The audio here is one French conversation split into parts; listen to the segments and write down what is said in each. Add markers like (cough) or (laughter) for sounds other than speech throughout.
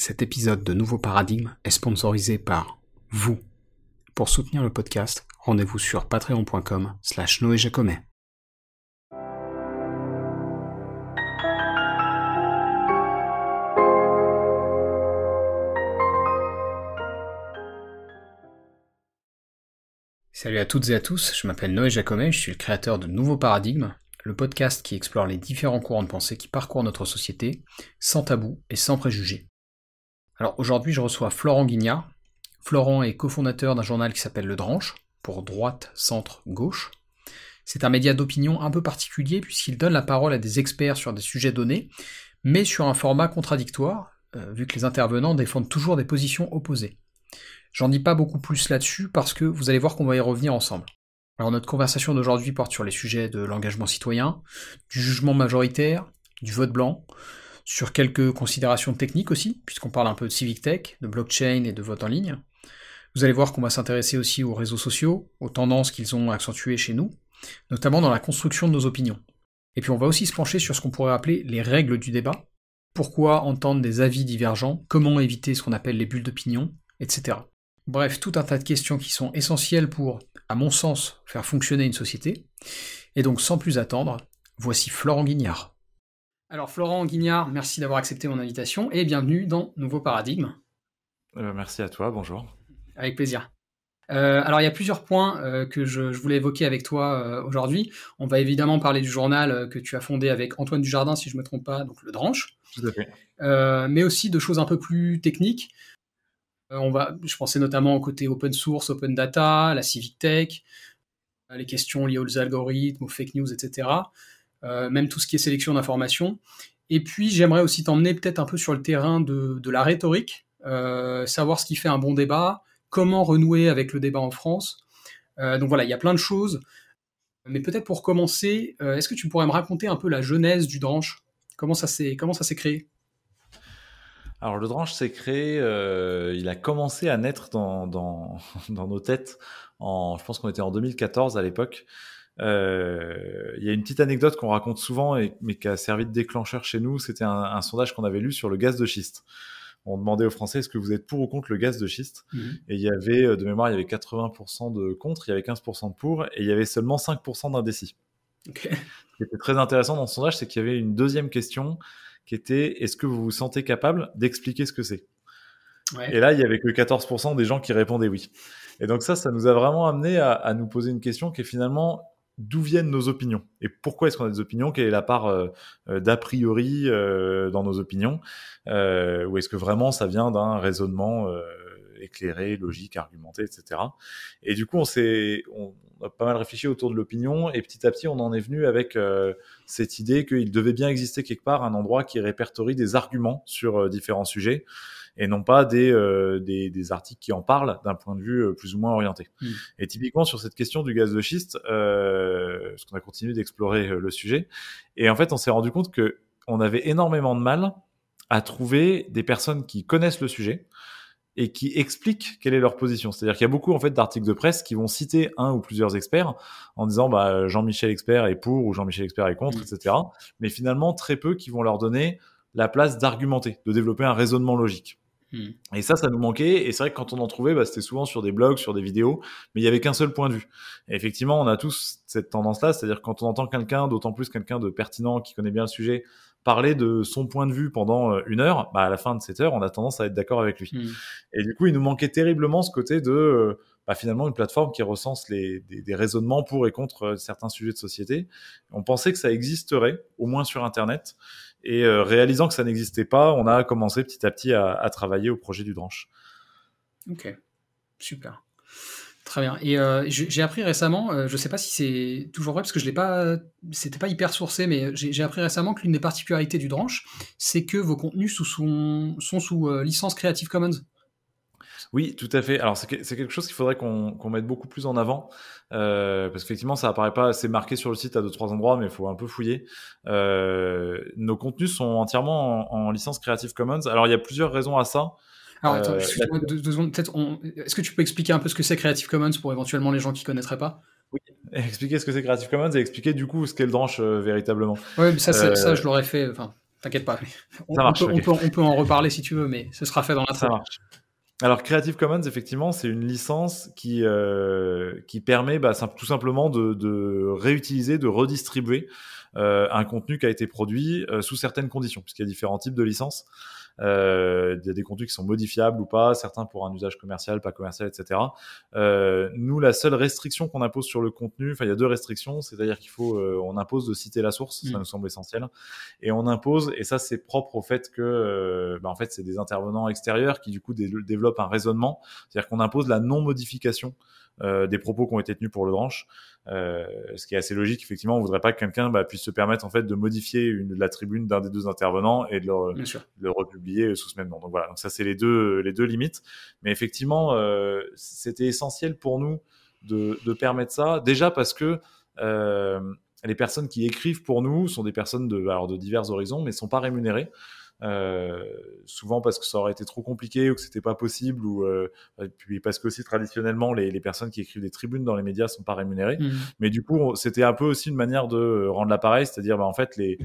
Cet épisode de Nouveau Paradigme est sponsorisé par vous. Pour soutenir le podcast, rendez-vous sur patreon.com slash noéjacomet. Salut à toutes et à tous, je m'appelle Noé Jacomet, je suis le créateur de Nouveau Paradigme, le podcast qui explore les différents courants de pensée qui parcourent notre société, sans tabou et sans préjugés. Alors aujourd'hui, je reçois Florent Guignard. Florent est cofondateur d'un journal qui s'appelle Le Dranche, pour droite, centre, gauche. C'est un média d'opinion un peu particulier puisqu'il donne la parole à des experts sur des sujets donnés, mais sur un format contradictoire, euh, vu que les intervenants défendent toujours des positions opposées. J'en dis pas beaucoup plus là-dessus parce que vous allez voir qu'on va y revenir ensemble. Alors notre conversation d'aujourd'hui porte sur les sujets de l'engagement citoyen, du jugement majoritaire, du vote blanc, sur quelques considérations techniques aussi, puisqu'on parle un peu de civic tech, de blockchain et de vote en ligne. Vous allez voir qu'on va s'intéresser aussi aux réseaux sociaux, aux tendances qu'ils ont accentuées chez nous, notamment dans la construction de nos opinions. Et puis on va aussi se pencher sur ce qu'on pourrait appeler les règles du débat, pourquoi entendre des avis divergents, comment éviter ce qu'on appelle les bulles d'opinion, etc. Bref, tout un tas de questions qui sont essentielles pour, à mon sens, faire fonctionner une société. Et donc sans plus attendre, voici Florent Guignard. Alors Florent Guignard, merci d'avoir accepté mon invitation et bienvenue dans Nouveau Paradigme. Euh, merci à toi, bonjour. Avec plaisir. Euh, alors il y a plusieurs points euh, que je, voulais évoquer avec toi aujourd'hui. On va évidemment parler du journal que tu as fondé avec Antoine Dujardin, si je ne me trompe pas, donc le Dranche. Tout à fait. mais aussi de choses un peu plus techniques. on va, je pensais notamment au côté open source, open data, la civic tech, les questions liées aux algorithmes, aux fake news, etc. Euh, même tout ce qui est sélection d'informations. Et puis j'aimerais aussi t'emmener peut-être un peu sur le terrain de, la rhétorique, euh, savoir ce qui fait un bon débat, comment renouer avec le débat en France. Euh, donc voilà, il y a plein de choses. Mais peut-être pour commencer, est-ce que tu pourrais me raconter un peu la genèse du Dranche? Comment ça s'est comment ça s'est créé? Alors le Dranche s'est créé, il a commencé à naître dans, dans, (laughs) dans nos têtes. En, je pense qu'on était en 2014 à l'époque. Euh, il y a une petite anecdote qu'on raconte souvent, et, mais qui a servi de déclencheur chez nous. C'était un, un, sondage qu'on avait lu sur le gaz de schiste. On demandait aux Français est-ce que vous êtes pour ou contre le gaz de schiste? Mhm. Et il y avait, euh, de mémoire, il y avait 80% de contre, il y avait 15% de pour, et il y avait seulement 5% d'indécis. Okay. Ce qui était très intéressant dans ce sondage, c'est qu'il y avait une deuxième question qui était est-ce que vous vous sentez capable d'expliquer ce que c'est? Ouais. Et là, il y avait que 14% des gens qui répondaient oui. Et donc ça, ça nous a vraiment amené à, à nous poser une question qui est finalement d'où viennent nos opinions et pourquoi est-ce qu'on a des opinions, quelle est la part euh, euh, d'a priori euh, dans nos opinions, ou est-ce que vraiment ça vient d'un raisonnement éclairé, logique, argumenté, etc. Et du coup, on s'est, on a pas mal réfléchi autour de l'opinion et petit à petit, on en est venu avec cette idée qu'il devait bien exister quelque part un endroit qui répertorie des arguments sur différents sujets et non pas des, euh, des, des, articles qui en parlent d'un point de vue euh, plus ou moins orienté. Hmm. Et typiquement sur cette question du gaz de schiste, euh, parce qu'on a continué d'explorer euh, le sujet, et en fait on s'est rendu compte que on avait énormément de mal à trouver des personnes qui connaissent le sujet et qui expliquent quelle est leur position. C'est-à-dire qu'il y a beaucoup en fait d'articles de presse qui vont citer un ou plusieurs experts en disant bah, Jean-Michel expert est pour ou Jean-Michel expert est contre, hmm. etc. Mais finalement très peu qui vont leur donner la place d'argumenter, de développer un raisonnement logique. Hmm. Et ça, ça nous manquait. Et c'est vrai que quand on en trouvait, bah, c'était souvent sur des blogs, sur des vidéos, mais il y avait qu'un seul point de vue. Et effectivement, on a tous cette tendance-là, c'est-à-dire quand on entend quelqu'un, d'autant plus quelqu'un de pertinent qui connaît bien le sujet, parler de son point de vue pendant euh, une heure, bah, à la fin de cette heure, on a tendance à être d'accord avec lui. Hmm. Et du coup, il nous manquait terriblement ce côté de euh, bah, finalement une plateforme qui recense les, des, des, raisonnements pour et contre euh, certains sujets de société. On pensait que ça existerait, au moins sur Internet. Et euh, réalisant que ça n'existait pas, on a commencé petit à petit à, travailler au projet du Dranche. Ok, super. Très bien. Et euh, j'ai appris récemment, euh, je ne sais pas si c'est toujours vrai parce que je l'ai pas, c'était pas hyper sourcé, mais j'ai appris récemment que l'une des particularités du Dranche, c'est que vos contenus sont sous licence Creative Commons. Oui, tout à fait. Alors c'est quelque chose qu'il faudrait qu'on mette beaucoup plus en avant euh, parce qu'effectivement ça apparaît pas assez marqué sur le site à deux trois endroits, mais il faut un peu fouiller. Euh, nos contenus sont entièrement en, licence Creative Commons. Alors il y a plusieurs raisons à ça. Alors attends, euh, deux, secondes. Peut-être, est-ce que tu peux expliquer un peu ce que c'est Creative Commons pour éventuellement les gens qui connaîtraient pas? Oui, (laughs) expliquer ce que c'est Creative Commons et expliquer du coup ce qu'est le branche véritablement. Oui, ça, ça je l'aurais fait. Enfin, T'inquiète pas. On, peut, en reparler si tu veux, mais ce sera fait dans la Ça marche. Alors Creative Commons, effectivement, c'est une licence qui, euh, qui permet bah, tout simplement de, réutiliser, de redistribuer euh, un contenu qui a été produit euh, sous certaines conditions, puisqu'il y a différents types de licences. Euh, il y a des contenus qui sont modifiables ou pas, certains pour un usage commercial, pas commercial, etc. Euh, nous, la seule restriction qu'on impose sur le contenu, enfin, il y a deux restrictions, c'est-à-dire qu'il faut, euh, on impose de citer la source, ça mm. nous semble essentiel, et on impose, et ça c'est propre au fait que, bah, en fait, c'est des intervenants extérieurs qui du coup développent un raisonnement, c'est-à-dire qu'on impose la non-modification des propos qui ont été tenus pour le branche. Euh, ce qui est assez logique, effectivement, on voudrait pas que quelqu'un bah, puisse se permettre en fait de modifier une, la tribune d'un des deux intervenants et de le, republier sous ce même nom. Donc voilà, donc ça c'est les deux les deux limites. Mais effectivement, euh, c'était essentiel pour nous de, de, permettre ça. Déjà parce que euh, les personnes qui écrivent pour nous sont des personnes de, alors de divers horizons, mais sont pas rémunérées. Euh, souvent parce que ça aurait été trop compliqué ou que c'était pas possible ou euh, puis parce que aussi traditionnellement les, les, personnes qui écrivent des tribunes dans les médias sont pas rémunérées mmh. mais du coup c'était un peu aussi une manière de rendre l'appareil c'est-à-dire bah, en fait les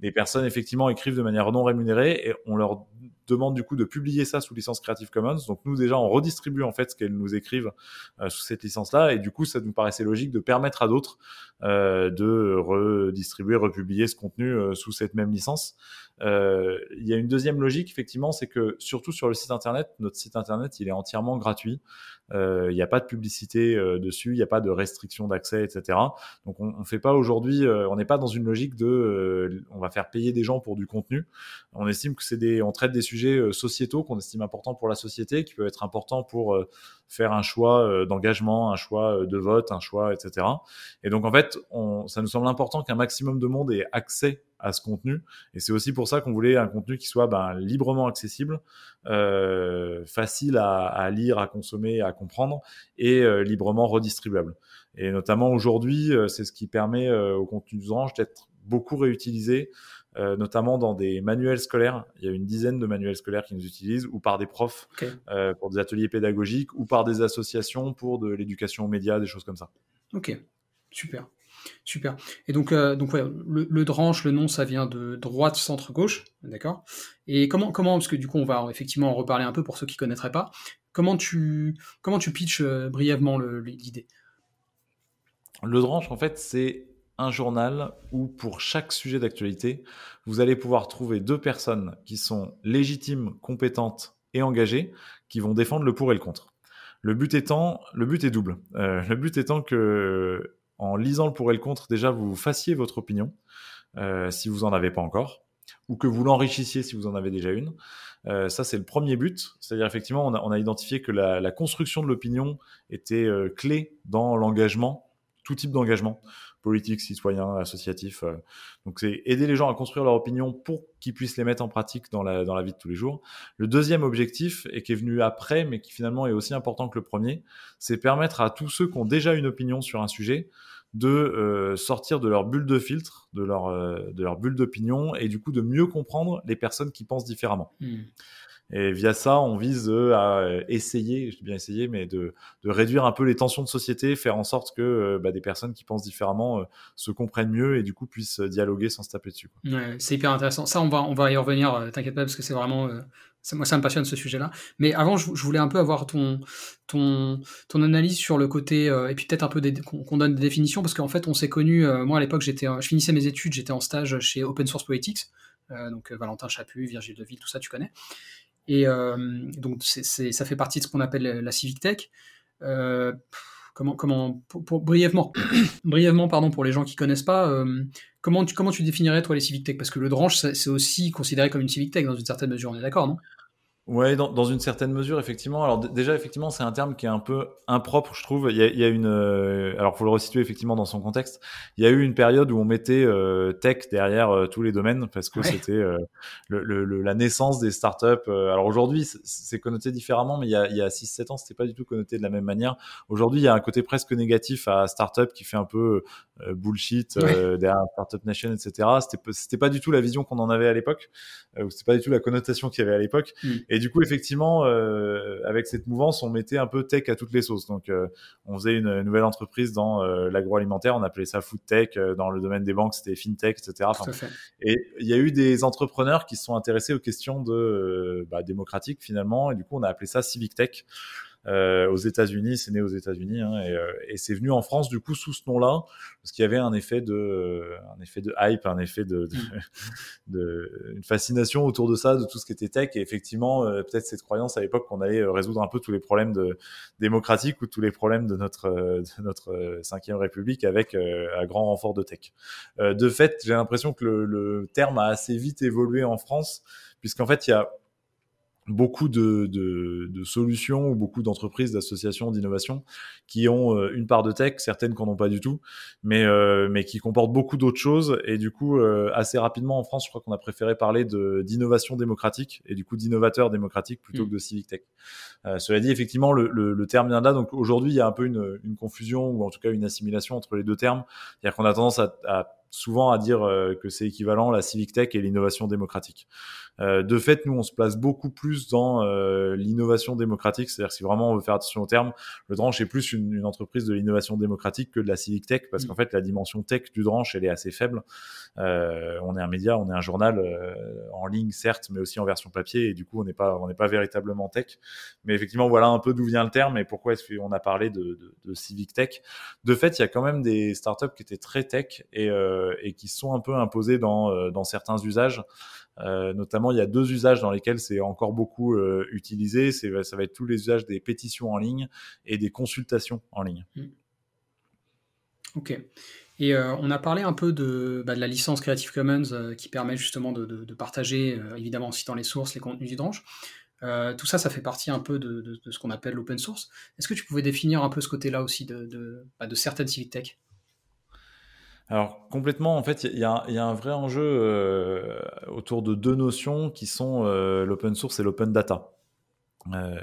les personnes effectivement écrivent de manière non rémunérée et on leur demande du coup de publier ça sous licence Creative Commons. Donc nous déjà on redistribue en fait ce qu'elles nous écrivent euh, sous cette licence-là et du coup ça nous paraissait logique de permettre à d'autres euh, de redistribuer, republier ce contenu euh, sous cette même licence. Euh, il y a une deuxième logique effectivement, c'est que surtout sur le site internet, notre site internet il est entièrement gratuit. Il n'y a pas de publicité dessus, il n'y a pas de restriction d'accès, etc. Donc on ne fait pas aujourd'hui, on n'est pas dans une logique de on va faire payer des gens pour du contenu. On estime que c'est des, on traite des sujets euh, sociétaux qu'on estime importants pour la société, qui peuvent être importants pour euh, faire un choix euh, d'engagement, un choix de vote, un choix, etc. Et donc en fait, on, ça nous semble important qu'un maximum de monde ait accès à ce contenu. Et c'est aussi pour ça qu'on voulait un contenu qui soit ben, librement accessible, euh, facile à, à, lire, à consommer, à comprendre et librement redistribuable. Et notamment aujourd'hui, c'est ce qui permet au contenu d'Orange d'être beaucoup réutilisé euh, notamment dans des manuels scolaires. Il y a une dizaine de manuels scolaires qui nous utilisent, ou par des profs euh, pour des ateliers pédagogiques, ou par des associations pour de l'éducation aux médias, des choses comme ça. Ok, super. Super. Et donc, euh, donc ouais, le, le, dranche, le nom, ça vient de droite, centre, gauche, d'accord. Et comment, comment, parce que du coup, on va effectivement en reparler un peu pour ceux qui connaîtraient pas. Comment tu, comment tu pitches brièvement l'idée? Le dranche, en fait, c'est un journal où pour chaque sujet d'actualité, vous allez pouvoir trouver deux personnes qui sont légitimes, compétentes et engagées, qui vont défendre le pour et le contre. Le but étant, le but est double. Euh, le but étant que, en lisant le pour et le contre, déjà vous fassiez votre opinion, euh, si vous en avez pas encore, ou que vous l'enrichissiez si vous en avez déjà une. Euh, ça, c'est le premier but. C'est-à-dire, effectivement, on a, identifié que la, construction de l'opinion était clé dans l'engagement, tout type d'engagement politique, citoyen, associatif. Euh. Donc c'est aider les gens à construire leur opinion pour qu'ils puissent les mettre en pratique dans la, dans la vie de tous les jours. Le deuxième objectif, et qui est venu après, mais qui finalement est aussi important que le premier, c'est permettre à tous ceux qui ont déjà une opinion sur un sujet de euh, sortir de leur bulle de filtre, de leur, euh, de leur bulle d'opinion, et du coup de mieux comprendre les personnes qui pensent différemment. Mmh. Et via ça, on vise euh, à euh, essayer, je dis bien essayer, mais de, de, réduire un peu les tensions de société, faire en sorte que euh, bah, des personnes qui pensent différemment se comprennent mieux et du coup puissent dialoguer sans se taper dessus. C'est hyper intéressant. Ça, on va, on va y revenir, t'inquiète pas, parce que c'est vraiment... moi, ça me passionne ce sujet-là. Mais avant, je, voulais un peu avoir ton, ton, ton analyse sur le côté, et puis peut-être un peu qu'on donne des définitions, parce qu'en fait, on s'est connus, moi à l'époque, je finissais mes études, j'étais en stage chez Open Source Politics, donc Valentin Chaput, Virgile Deville, tout ça, tu connais. Et euh, donc, ça fait partie de ce qu'on appelle la civic tech. Euh, comment, brièvement, (clears throat) brièvement, pardon, pour les gens qui connaissent pas, euh, comment, tu, comment tu définirais toi les civic tech? Parce que le dranche, c'est aussi considéré comme une civic tech dans une certaine mesure, on est d'accord, non? Ouais, dans, dans, une certaine mesure, effectivement. Alors déjà, effectivement, c'est un terme qui est un peu impropre, je trouve. Il y a, il y a une, euh, alors faut le resituer effectivement dans son contexte. Il y a eu une période où on mettait euh, tech derrière euh, tous les domaines parce que c'était euh, le, le, la naissance des startups. alors aujourd'hui, c'est connoté différemment, mais il y a, il y a 6-7 ans, c'était pas du tout connoté de la même manière. Aujourd'hui, il y a un côté presque négatif à startup qui fait un peu bullshit derrière startup nation, etc. C'était, c'était pas du tout la vision qu'on en avait à l'époque, ou c'était pas du tout la connotation qu'il y avait à l'époque. Mm. Et Et du coup, effectivement, euh, avec cette mouvance, on mettait un peu tech à toutes les sauces. Donc, euh, on faisait une, nouvelle entreprise dans euh, l'agroalimentaire, on appelait ça food tech. dans le domaine des banques, c'était fintech, etc. et il y a eu des entrepreneurs qui se sont intéressés aux questions de bah, démocratiques finalement, et du coup, on a appelé ça civic tech. Euh, aux États-Unis, c'est né aux États-Unis hein, et, euh, et c'est venu en France du coup sous ce nom-là parce qu'il y avait un effet de, un effet de hype, un effet de, de, mm. (laughs) de, une fascination autour de ça, de tout ce qui était tech et effectivement euh, peut-être cette croyance à l'époque qu'on allait résoudre un peu tous les problèmes de, démocratiques ou tous les problèmes de notre de notre cinquième République avec un grand renfort de tech. de fait, j'ai l'impression que le, le terme a assez vite évolué en France puisqu'en fait il y a beaucoup de, de, de, solutions ou beaucoup d'entreprises, d'associations, d'innovation qui ont euh, une part de tech, certaines qui n'en ont pas du tout, mais, euh, mais qui comportent beaucoup d'autres choses. Et du coup, euh, assez rapidement en France, je crois qu'on a préféré parler d'innovation démocratique et du coup d'innovateur démocratique plutôt mm. que de civic tech. cela dit, effectivement, le, le, le, terme vient de là. Donc aujourd'hui, il y a un peu une, une, confusion ou en tout cas une assimilation entre les deux termes. C'est-à-dire qu'on a tendance à, à souvent à dire euh, que c'est équivalent la civic tech et l'innovation démocratique. Euh, de fait, nous, on se place beaucoup plus dans euh, l'innovation démocratique, c'est-à-dire si vraiment on veut faire attention au terme, le Dranche est plus une, une entreprise de l'innovation démocratique que de la civic tech, parce mm. qu'en fait, la dimension tech du Dranche, elle est assez faible. on est un média, on est un journal en ligne, certes, mais aussi en version papier, et du coup, on n'est pas, on n'est pas véritablement tech. Mais effectivement, voilà un peu d'où vient le terme et pourquoi est-ce qu'on a parlé de, de, de, civic tech? De fait, il y a quand même des startups qui étaient très tech et euh, et qui sont un peu imposés dans, euh, certains usages. Euh, notamment, il y a deux usages dans lesquels c'est encore beaucoup utilisé. Ça va être tous les usages des pétitions en ligne et des consultations en ligne. Hmm. Ok. Et on a parlé un peu de, bah, la licence Creative Commons qui permet justement de, partager, évidemment en citant les sources, les contenus du Drange. tout ça, ça fait partie un peu de, ce qu'on appelle l'open source. Est-ce que tu pouvais définir un peu ce côté-là aussi de, bah, certaines civic tech? Alors complètement, en fait, il y, a, un vrai enjeu euh, autour de deux notions qui sont euh, l'open source et l'open data. Euh,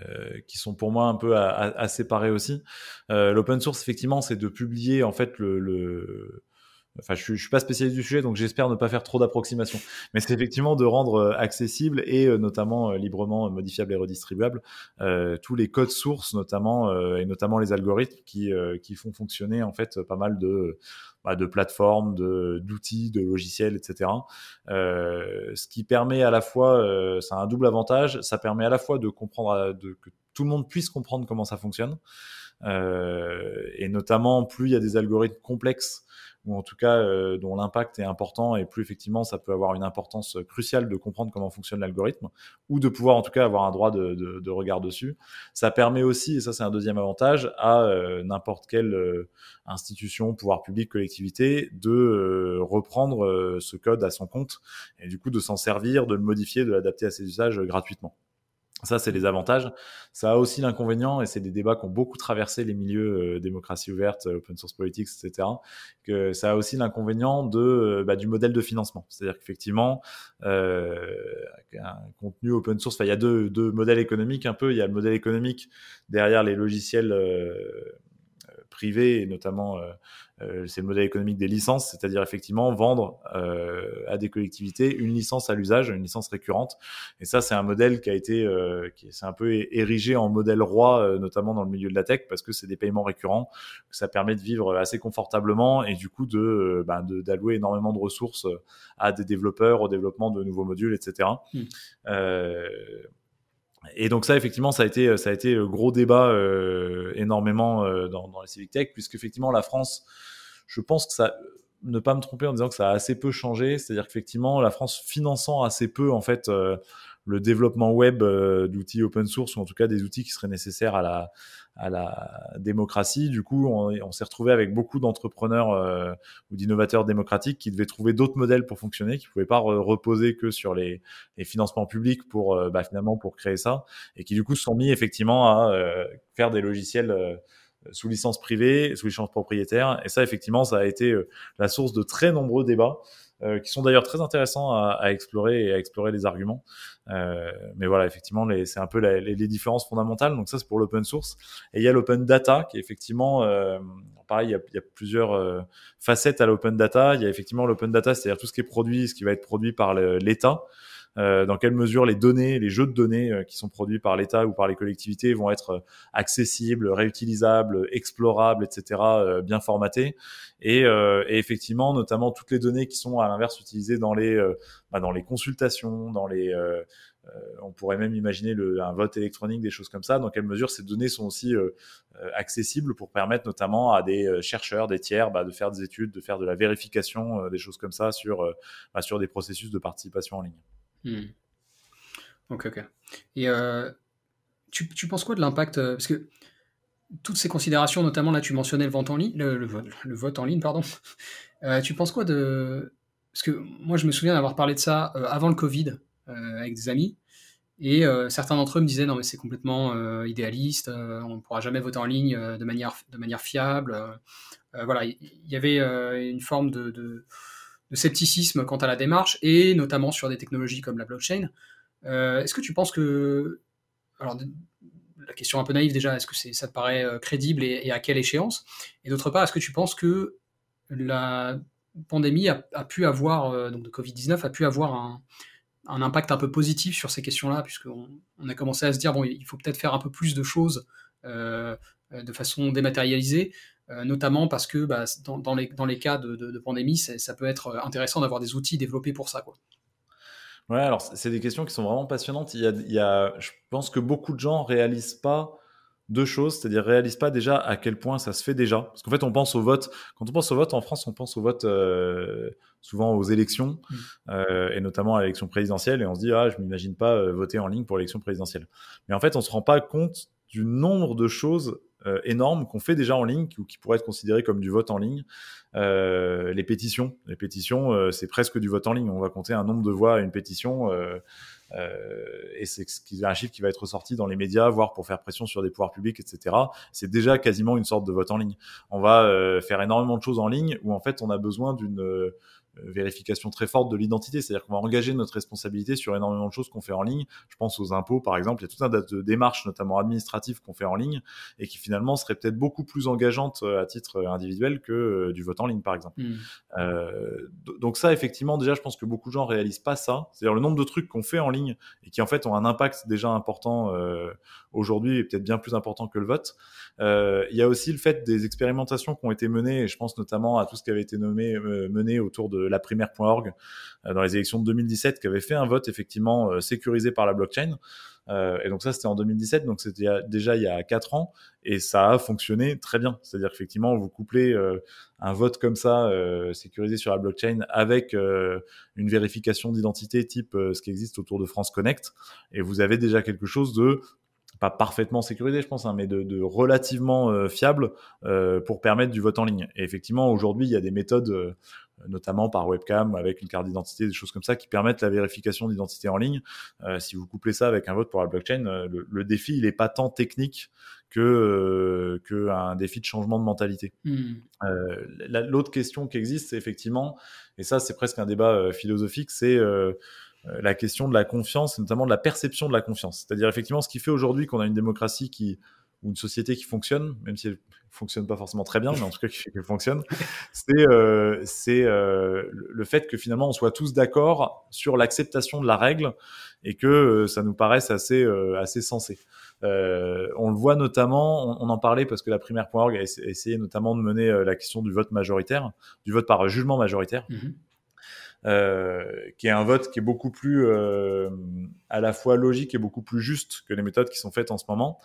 qui sont pour moi un peu à, séparer aussi. L'open source, effectivement, c'est de publier en fait le, Enfin, je, je suis pas spécialiste du sujet, donc j'espère ne pas faire trop d'approximations. Mais c'est effectivement de rendre accessible et notamment librement modifiable et redistribuable tous les codes sources, notamment et notamment les algorithmes qui qui font fonctionner en fait pas mal de bah, de plateformes, d'outils, de, logiciels, etc. Euh, ce qui permet à la fois, euh, ça a un double avantage, ça permet à la fois de comprendre, de, que tout le monde puisse comprendre comment ça fonctionne, euh, et notamment plus il y a des algorithmes complexes ou en tout cas euh, dont l'impact est important et plus effectivement ça peut avoir une importance cruciale de comprendre comment fonctionne l'algorithme ou de pouvoir en tout cas avoir un droit de, regard dessus. Ça permet aussi, et ça c'est un deuxième avantage, à euh, n'importe quelle euh, institution, pouvoir public, collectivité, de reprendre ce code à son compte et du coup de s'en servir, de le modifier, de l'adapter à ses usages gratuitement. Ça, c'est les avantages. Ça a aussi l'inconvénient, et c'est des débats qui ont beaucoup traversé les milieux euh, démocratie ouverte, euh, open source politics, etc. Que ça a aussi l'inconvénient euh, bah, du modèle de financement. C'est-à-dire qu'effectivement, un contenu open source, il y a deux, deux modèles économiques un peu. Il y a le modèle économique derrière les logiciels privés, notamment c'est le modèle économique des licences, c'est-à-dire effectivement vendre euh, à des collectivités une licence à l'usage, une licence récurrente. Et ça, c'est un modèle qui a été, euh, qui c'est un peu érigé en modèle roi, notamment dans le milieu de la tech, parce que c'est des paiements récurrents, que ça permet de vivre assez confortablement et du coup de, ben, d'allouer énormément de ressources à des développeurs, au développement de nouveaux modules, etc. Mmh. Et donc ça, effectivement, ça a été, ça a été gros débat euh, énormément euh, dans, les civic tech, puisque effectivement la France, je pense que ça, ne pas me tromper en disant que ça a assez peu changé, c'est-à-dire qu'effectivement la France finançant assez peu en fait euh, le développement web euh, d'outils open source ou en tout cas des outils qui seraient nécessaires à la, à la démocratie. Du coup, on, s'est retrouvé avec beaucoup d'entrepreneurs euh, ou d'innovateurs démocratiques qui devaient trouver d'autres modèles pour fonctionner, qui ne pouvaient pas reposer que sur les, les financements publics pour euh, bah, finalement pour créer ça, et qui du coup se sont mis effectivement à faire des logiciels sous licence privée, sous licence propriétaire. Et ça, effectivement, ça a été la source de très nombreux débats. Euh, qui sont d'ailleurs très intéressants à, à, explorer et à explorer les arguments. Euh, mais voilà, effectivement, c'est un peu les, les, différences fondamentales. Donc ça, c'est pour l'open source. Et il y a l'open data, qui est effectivement, euh, pareil, il y a, il y a plusieurs facettes à l'open data. Il y a effectivement l'open data, c'est-à-dire tout ce qui est produit, ce qui va être produit par l'État. Dans quelle mesure les données, les jeux de données qui sont produits par l'État ou par les collectivités vont être accessibles, réutilisables, explorables, etc., bien formatés. Et, et, effectivement, notamment toutes les données qui sont à l'inverse utilisées dans les, bah, dans les consultations, dans les euh, on pourrait même imaginer le, un vote électronique, des choses comme ça. Dans quelle mesure ces données sont aussi euh, euh, accessibles pour permettre notamment à des chercheurs, des tiers, bah, de faire des études, de faire de la vérification, des choses comme ça sur, bah, sur des processus de participation en ligne. Hmm. Ok, ok. Et tu, tu, penses quoi de l'impact Parce que toutes ces considérations, notamment là, tu mentionnais le vote en ligne, le, vote en ligne, pardon. (laughs) tu penses quoi de Parce que moi, je me souviens d'avoir parlé de ça avant le Covid. Euh, avec des amis. Et euh, certains d'entre eux me disaient non mais c'est complètement euh, idéaliste, on ne pourra jamais voter en ligne de manière de manière fiable. voilà, il y, avait une forme de, scepticisme quant à la démarche et notamment sur des technologies comme la blockchain. est-ce que tu penses que alors la question un peu naïve déjà, est-ce que ça te paraît crédible et, à quelle échéance? Et d'autre part, est-ce que tu penses que la pandémie a, pu avoir, donc de Covid-19, a pu avoir un, un impact un peu positif sur ces questions-là, puisqu'on on a commencé à se dire, bon, il faut peut-être faire un peu plus de choses euh, de façon dématérialisée, euh, notamment parce que bah, dans, les, dans les cas de, pandémie, ça peut être intéressant d'avoir des outils développés pour ça. Quoi. Ouais, alors c'est des questions qui sont vraiment passionnantes. Il y, a, il y a, je pense que beaucoup de gens réalisent pas deux choses, c'est-à-dire réalise pas déjà à quel point ça se fait déjà. Parce qu'en fait, on pense au vote. Quand on pense au vote en France, on pense au vote euh, souvent aux élections, mm. euh, et notamment à l'élection présidentielle, et on se dit ah, je m'imagine pas euh, voter en ligne pour l'élection présidentielle. Mais en fait, on se rend pas compte du nombre de choses euh, qu'on fait déjà en ligne ou qui pourraient être considérées comme du vote en ligne. Euh, les pétitions, les pétitions, euh, c'est presque du vote en ligne. On va compter un nombre de voix à une pétition. et c'est un chiffre qui va être ressorti dans les médias, voire pour faire pression sur des pouvoirs publics, etc. C'est déjà quasiment une sorte de vote en ligne. On va faire énormément de choses en ligne où en fait on a besoin d'une euh, vérification très forte de l'identité. C'est-à-dire qu'on va engager notre responsabilité sur énormément de choses qu'on fait en ligne. Je pense aux impôts, par exemple. Il y a tout un tas de démarches, notamment administratives, qu'on fait en ligne et qui finalement seraient peut-être beaucoup plus engageantes euh, à titre euh, individuel que du vote en ligne, par exemple. Mmh. Euh, donc ça, effectivement, déjà, je pense que beaucoup de gens réalisent pas ça. C'est-à-dire le nombre de trucs qu'on fait en ligne et qui en fait ont un impact déjà important euh, aujourd'hui et peut-être bien plus important que le vote. Euh, il y a aussi le fait des expérimentations qui ont été menées, et je pense notamment à tout ce qui avait été nommé, mené autour de la primaire.org euh, dans les élections de 2017 qui avait fait un vote effectivement euh, sécurisé par la blockchain. Euh, et donc ça, c'était en 2017, donc c'était déjà il y a quatre ans, et ça a fonctionné très bien. C'est-à-dire qu'effectivement, vous couplez un vote comme ça, sécurisé sur la blockchain, avec une vérification d'identité type ce qui existe autour de France Connect, et vous avez déjà quelque chose de pas parfaitement sécurisé, je pense, hein, mais de, de relativement fiable pour permettre du vote en ligne. Et effectivement, aujourd'hui, il y a des méthodes, notamment par webcam, avec une carte d'identité, des choses comme ça, qui permettent la vérification d'identité en ligne. Euh, si vous couplez ça avec un vote pour la blockchain, euh, le, le, défi, il n'est pas tant technique que, que un défi de changement de mentalité. Hmm. L'autre question qui existe, c'est effectivement, et ça, c'est presque un débat philosophique, c'est euh, la question de la confiance, et notamment de la perception de la confiance. C'est-à-dire effectivement ce qui fait aujourd'hui qu'on a une démocratie qui ou une société qui fonctionne, même si elle fonctionne pas forcément très bien, mais en tout cas qui fait qu'elle fonctionne, (laughs) c'est euh, euh, le fait que finalement on soit tous d'accord sur l'acceptation de la règle et que euh, ça nous paraisse assez assez sensé. On le voit notamment, on, en parlait parce que la primaire.org a essayé notamment de mener la question du vote majoritaire, du vote par jugement majoritaire. Euh, qui est un vote qui est beaucoup plus euh, à la fois logique et beaucoup plus juste que les méthodes qui sont faites en ce moment,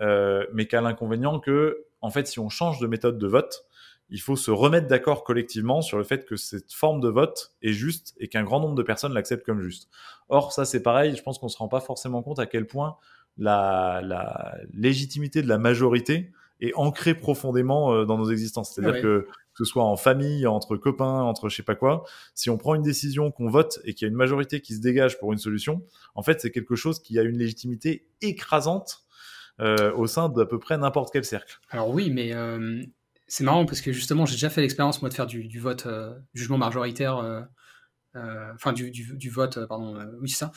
euh, mais qui a l'inconvénient que, en fait, si on change de méthode de vote, il faut se remettre d'accord collectivement sur le fait que cette forme de vote est juste et qu'un grand nombre de personnes l'acceptent comme juste. Or, ça c'est pareil, je pense qu'on se rend pas forcément compte à quel point la, la légitimité de la majorité est ancrée profondément dans nos existences. C'est-à-dire que que ce soit en famille, entre copains, entre je sais pas quoi, si on prend une décision, qu'on vote et qu'il y a une majorité qui se dégage pour une solution, en fait, c'est quelque chose qui a une légitimité écrasante euh, au sein d'à peu près n'importe quel cercle. Alors oui, mais euh, c'est marrant parce que justement, j'ai déjà fait l'expérience, moi, de faire du, vote, euh, jugement majoritaire. enfin du, vote, pardon, oui c'est ça,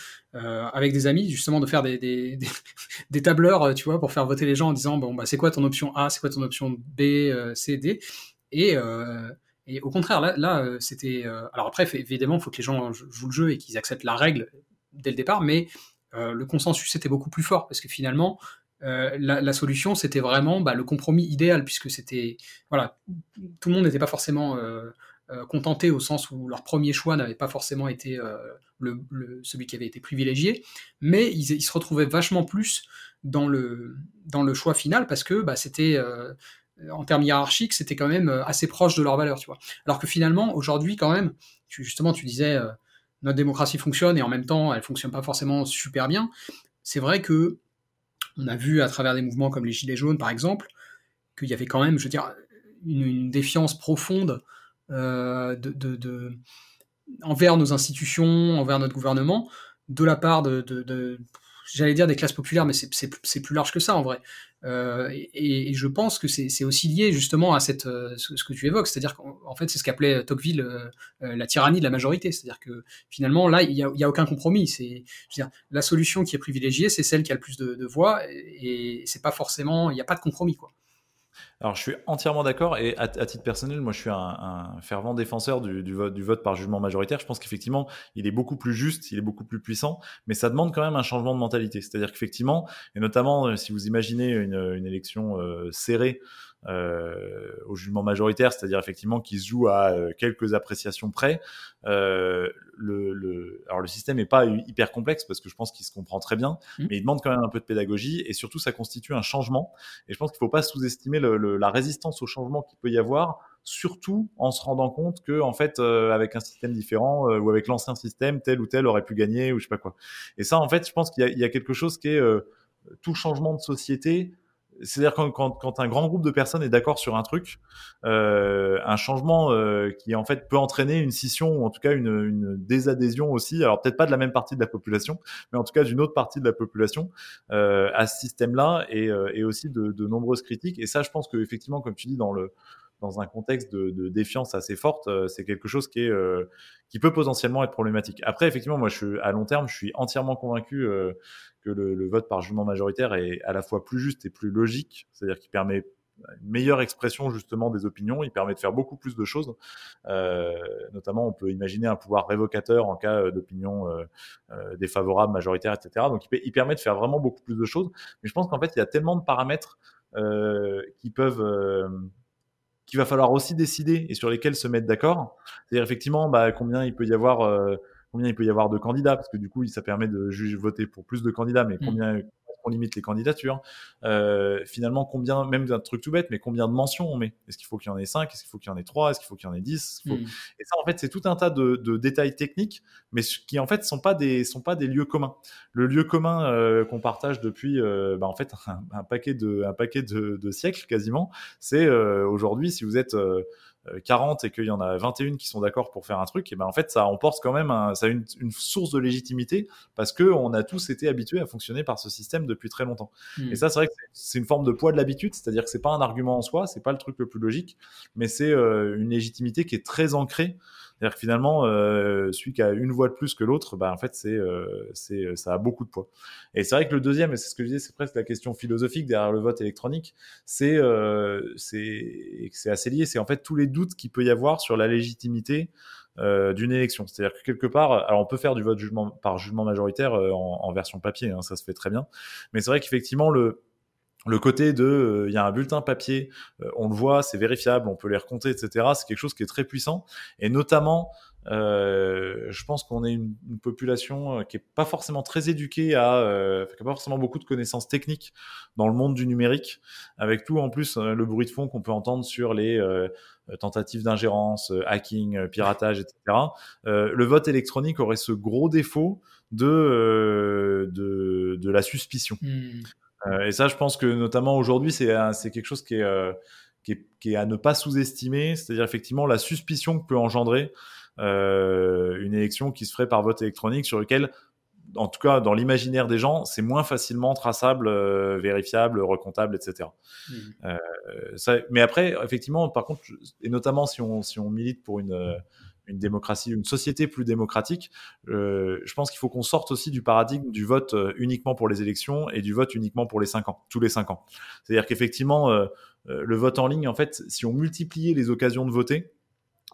avec des amis, justement de faire des, des, (laughs) tableurs, tu vois, pour faire voter les gens en disant, bon, bah, c'est quoi ton option A, c'est quoi ton option B, C, D, et, euh, et au contraire, là, euh, c'était. Euh, alors après, évidemment, il faut que les gens jouent le jeu et qu'ils acceptent la règle dès le départ, mais le consensus était beaucoup plus fort parce que finalement, la, solution, c'était vraiment bah, le compromis idéal, puisque c'était. Voilà, tout le monde n'était pas forcément contenté au sens où leur premier choix n'avait pas forcément été celui qui avait été privilégié, mais ils, se retrouvaient vachement plus dans le, dans le choix final parce que bah, c'était euh, en termes hiérarchiques, c'était quand même euh, assez proche de leurs valeurs, tu vois. Alors que finalement, aujourd'hui, quand même, justement, tu disais, euh, notre démocratie fonctionne et en même temps, elle fonctionne pas forcément super bien. C'est vrai que on a vu à travers des mouvements comme les Gilets jaunes, par exemple, qu'il y avait quand même, je veux dire, une, défiance profonde de, envers nos institutions, envers notre gouvernement, de la part de, j'allais dire des classes populaires, mais c'est plus large que ça en vrai. Euh, et, je pense que c'est aussi lié justement à cette, euh, ce, que tu évoques, c'est-à-dire qu'en fait c'est ce qu'appelait Tocqueville euh, la tyrannie de la majorité, c'est-à-dire que finalement là il n'y a, aucun compromis. C'est la solution qui est privilégiée, c'est celle qui a le plus de, voix, et, et c'est pas forcément, il n'y a pas de compromis quoi. Alors, je suis entièrement d'accord et à, titre personnel, moi, je suis un, fervent défenseur du, vote, du vote par jugement majoritaire. Je pense qu'effectivement, il est beaucoup plus juste, il est beaucoup plus puissant, mais ça demande quand même un changement de mentalité. C'est-à-dire qu'effectivement, et notamment euh, si vous imaginez une, élection euh, serrée, au jugement majoritaire, c'est-à-dire effectivement qui se joue à euh, quelques appréciations près. Euh, le, le, alors le système n'est pas hyper complexe parce que je pense qu'il se comprend très bien, mmh. mais il demande quand même un peu de pédagogie et surtout ça constitue un changement. Et je pense qu'il ne faut pas sous-estimer le, la résistance au changement qu'il peut y avoir surtout en se rendant compte que en fait euh, avec un système différent euh, ou avec l'ancien système tel ou tel aurait pu gagner ou je sais pas quoi et ça en fait je pense qu'il y, y, a quelque chose qui est euh, tout changement de société c'est-à-dire quand, quand, quand, un grand groupe de personnes est d'accord sur un truc, euh, un changement euh, qui en fait peut entraîner une scission ou en tout cas une, une, désadhésion aussi. Alors peut-être pas de la même partie de la population, mais en tout cas d'une autre partie de la population euh, à ce système-là et, euh, et aussi de, de, nombreuses critiques. Et ça, je pense que effectivement, comme tu dis dans le dans un contexte de, défiance assez forte, euh, c'est quelque chose euh, qui peut potentiellement être problématique. Après, effectivement, moi, à long terme, je suis entièrement convaincu que le, vote par jugement majoritaire est à la fois plus juste et plus logique, c'est-à-dire qu'il permet une meilleure expression justement des opinions, il permet de faire beaucoup plus de choses. Euh, notamment, on peut imaginer un pouvoir révocateur en cas d'opinion euh, euh, défavorable, majoritaire, etc. Donc, il, permet de faire vraiment beaucoup plus de choses. Mais je pense qu'en fait, il y a tellement de paramètres qui peuvent qu'il va falloir aussi décider et sur lesquels se mettre d'accord. C'est-à-dire effectivement, bah, combien il peut y avoir combien il peut y avoir de candidats, parce que du coup, ça permet de juger, voter pour plus de candidats, mais mmh. Combien on limite les candidatures. Euh, finalement, combien, même un truc tout bête, mais combien de mentions on met? Est-ce qu'il faut qu'il y en ait 5 Est-ce qu'il faut qu'il y en ait 3 Est-ce qu'il faut qu'il y en ait 10 mmh. Et ça, en fait, c'est tout un tas de, détails techniques, mais qui, en fait, sont pas des, sont pas des lieux communs. Le lieu commun euh, qu'on partage depuis, euh, bah, en fait, (laughs) un, paquet de, un paquet de, de siècles quasiment, c'est aujourd'hui, si vous êtes 40 euh, et qu'il y en a 21 qui sont d'accord pour faire un truc, et ben en fait ça emporte quand même ça a une, source de légitimité parce que on a tous été habitués à fonctionner par ce système depuis très longtemps. Hmm. Et ça c'est vrai que c'est une forme de poids de l'habitude, c'est-à-dire que c'est pas un argument en soi, c'est pas le truc le plus logique, mais c'est euh, une légitimité qui est très ancrée c'est-à-dire que finalement, euh, celui qui a une voix de plus que l'autre, bah, en fait, c'est, euh, c'est, ça a beaucoup de poids. Et c'est vrai que le deuxième, et c'est ce que je disais, c'est presque la question philosophique derrière le vote électronique, c'est, euh, c'est, c'est assez lié. C'est en fait tous les doutes qu'il peut y avoir sur la légitimité euh, d'une élection. C'est-à-dire que quelque part, alors on peut faire du vote par jugement majoritaire euh, en, en, version papier, hein, ça se fait très bien. Mais c'est vrai qu'effectivement, le, le côté de euh, il y a un bulletin papier, euh, on le voit, c'est vérifiable, on peut les recompter, etc. C'est quelque chose qui est très puissant et notamment euh, je pense qu'on est une, population euh, qui est pas forcément très éduquée à, euh, qui a pas forcément beaucoup de connaissances techniques dans le monde du numérique, avec tout en plus le bruit de fond qu'on peut entendre sur les tentatives d'ingérence, hacking, piratage, etc. le vote électronique aurait ce gros défaut de de, de la suspicion. Hmm. Euh, et ça, je pense que notamment aujourd'hui, c'est quelque chose qui est, euh, qui est, qui est, à ne pas sous-estimer, c'est-à-dire effectivement la suspicion que peut engendrer euh, une élection qui se ferait par vote électronique sur lequel en tout cas dans l'imaginaire des gens, c'est moins facilement traçable, euh, vérifiable, recomptable, etc. Mmh. Euh, ça, mais après, effectivement, par contre, et notamment si on, si on milite pour une, une démocratie, une société plus démocratique, euh, je pense qu'il faut qu'on sorte aussi du paradigme du vote euh, uniquement pour les élections et du vote uniquement pour les cinq ans, tous les cinq ans. C'est-à-dire qu'effectivement, euh, le vote en ligne, en fait, si on multipliait les occasions de voter,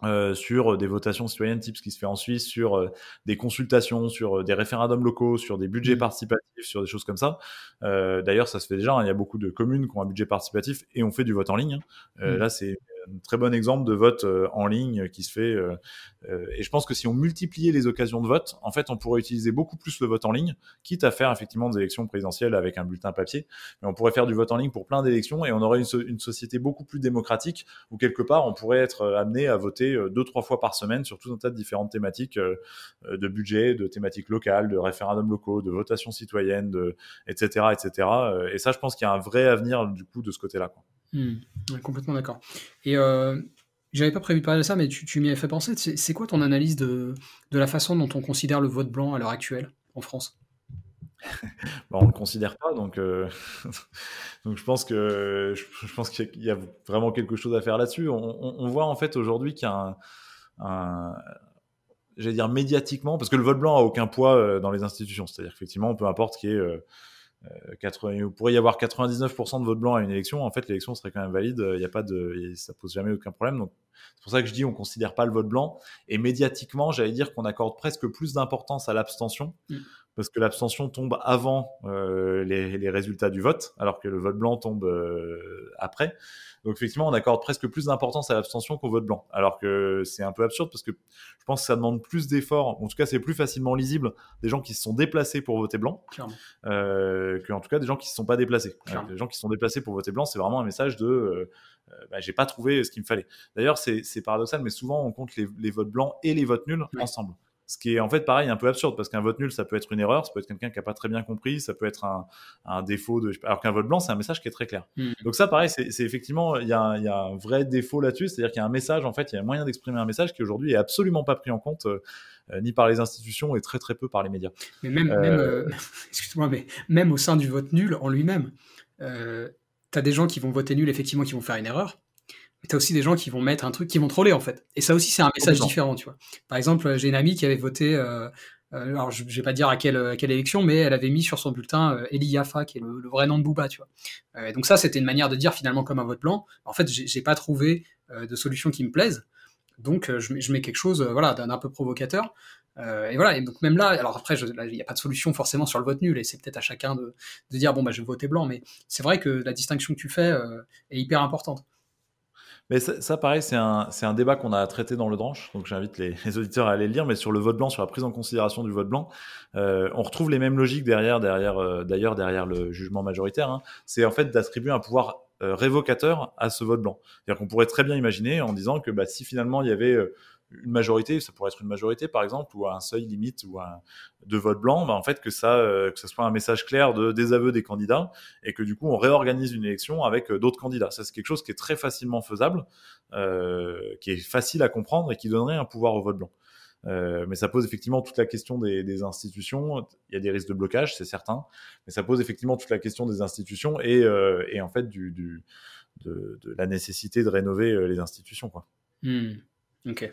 euh, sur des votations citoyennes type ce qui se fait en Suisse, sur euh, des consultations, sur euh, des référendums locaux, sur des budgets mmh. participatifs, sur des choses comme ça. D'ailleurs, ça se fait déjà. Hein. il y a beaucoup de communes qui ont un budget participatif et on fait du vote en ligne. Hein. Mmh. Là, c'est un très bon exemple de vote en ligne qui se fait. et je pense que si on multipliait les occasions de vote, en fait, on pourrait utiliser beaucoup plus le vote en ligne, quitte à faire effectivement des élections présidentielles avec un bulletin papier. Mais on pourrait faire du vote en ligne pour plein d'élections et on aurait une, société beaucoup plus démocratique où quelque part on pourrait être amené à voter euh, deux, trois fois par semaine sur tout un tas de différentes thématiques euh, euh, de budget, de thématiques locales, de référendums locaux, de votations citoyennes, etc., etc. Et ça, je pense qu'il y a un vrai avenir du coup de ce côté-là. Hmm. complètement d'accord. Et euh, j'avais pas prévu de parler de ça, mais tu, m'y as fait penser. C'est quoi ton analyse de, de la façon dont on considère le vote blanc à l'heure actuelle en France? Bah, on ne le considère pas, donc, (laughs) donc je pense que je, pense qu'il y, a vraiment quelque chose à faire là-dessus. On, voit en fait aujourd'hui qu'il y a un, j'allais dire médiatiquement, parce que le vote blanc a aucun poids dans les institutions. C'est-à-dire qu'effectivement, peu importe qu'il y ait 80, il pourrait y avoir 99% de vote blanc à une élection. En fait, l'élection serait quand même valide. Il y a pas de, ça pose jamais aucun problème. Donc, c'est pour ça que je dis, on considère pas le vote blanc. Et médiatiquement, j'allais dire qu'on accorde presque plus d'importance à l'abstention. Mm parce que l'abstention tombe avant euh, les, résultats du vote, alors que le vote blanc tombe euh, après. Donc effectivement, on accorde presque plus d'importance à l'abstention qu'au vote blanc, alors que c'est un peu absurde parce que je pense que ça demande plus d'efforts. En tout cas, c'est plus facilement lisible des gens qui se sont déplacés pour voter blanc, euh, que en tout cas des gens qui se sont pas déplacés. Les gens qui se sont déplacés pour voter blanc, c'est vraiment un message de bah, j'ai pas trouvé ce qu'il me fallait. D'ailleurs, c'est paradoxal, mais souvent on compte les, votes blancs et les votes nuls ensemble. Ce qui est en fait pareil un peu absurde parce qu'un vote nul ça peut être une erreur, ça peut être quelqu'un qui a pas très bien compris, ça peut être un, défaut de alors qu'un vote blanc c'est un message qui est très clair. Hmm. Donc ça pareil c'est effectivement il y a, un vrai défaut là-dessus, c'est-à-dire qu'il y a un message en fait il y a un moyen d'exprimer un message qui aujourd'hui est absolument pas pris en compte. Euh, ni par les institutions et très très peu par les médias. Mais même, même euh, (laughs) excuse-moi, mais même au sein du vote nul en lui-même, euh, tu as des gens qui vont voter nul, effectivement, qui vont faire une erreur, mais t'as aussi des gens qui vont mettre un truc, qui vont troller en fait. Et ça aussi, c'est un message différent, tu vois. Par exemple, j'ai une amie qui avait voté, euh, euh alors je, vais pas dire à quelle, quelle élection, mais elle avait mis sur son bulletin euh, Eli Yafa, qui est le, vrai nom de Bouba, tu vois. Euh, et donc ça, c'était une manière de dire finalement comme un vote blanc. En fait, j'ai pas trouvé euh, de solution qui me plaise, donc je, je mets quelque chose, voilà, d'un peu provocateur. et voilà, et donc même là, alors après, il n'y a pas de solution forcément sur le vote nul, et c'est peut-être à chacun de, de, dire, bon, bah, je vais voter blanc, mais c'est vrai que la distinction que tu fais est hyper importante. Mais ça, pareil, c'est un, un, débat qu'on a traité dans le dranche, donc j'invite les, les, auditeurs à aller le lire, mais sur le vote blanc, sur la prise en considération du vote blanc, euh, on retrouve les mêmes logiques derrière, derrière, euh, d'ailleurs derrière le jugement majoritaire. Hein. C'est en fait d'attribuer un pouvoir euh, révocateur à ce vote blanc. C'est-à-dire qu'on pourrait très bien imaginer en disant que bah, si finalement il y avait euh, une majorité, ça pourrait être une majorité par exemple, ou un seuil limite ou un, de vote blanc, bah, en fait que ça, euh, que ça soit un message clair de désaveu des candidats et que du coup on réorganise une élection avec euh, d'autres candidats. Ça c'est quelque chose qui est très facilement faisable, euh, qui est facile à comprendre et qui donnerait un pouvoir au vote blanc. Mais ça pose effectivement toute la question des, institutions. Il y a des risques de blocage, c'est certain, mais ça pose effectivement toute la question des institutions et, en fait du, de, la nécessité de rénover les institutions. Quoi. Hmm. Ok.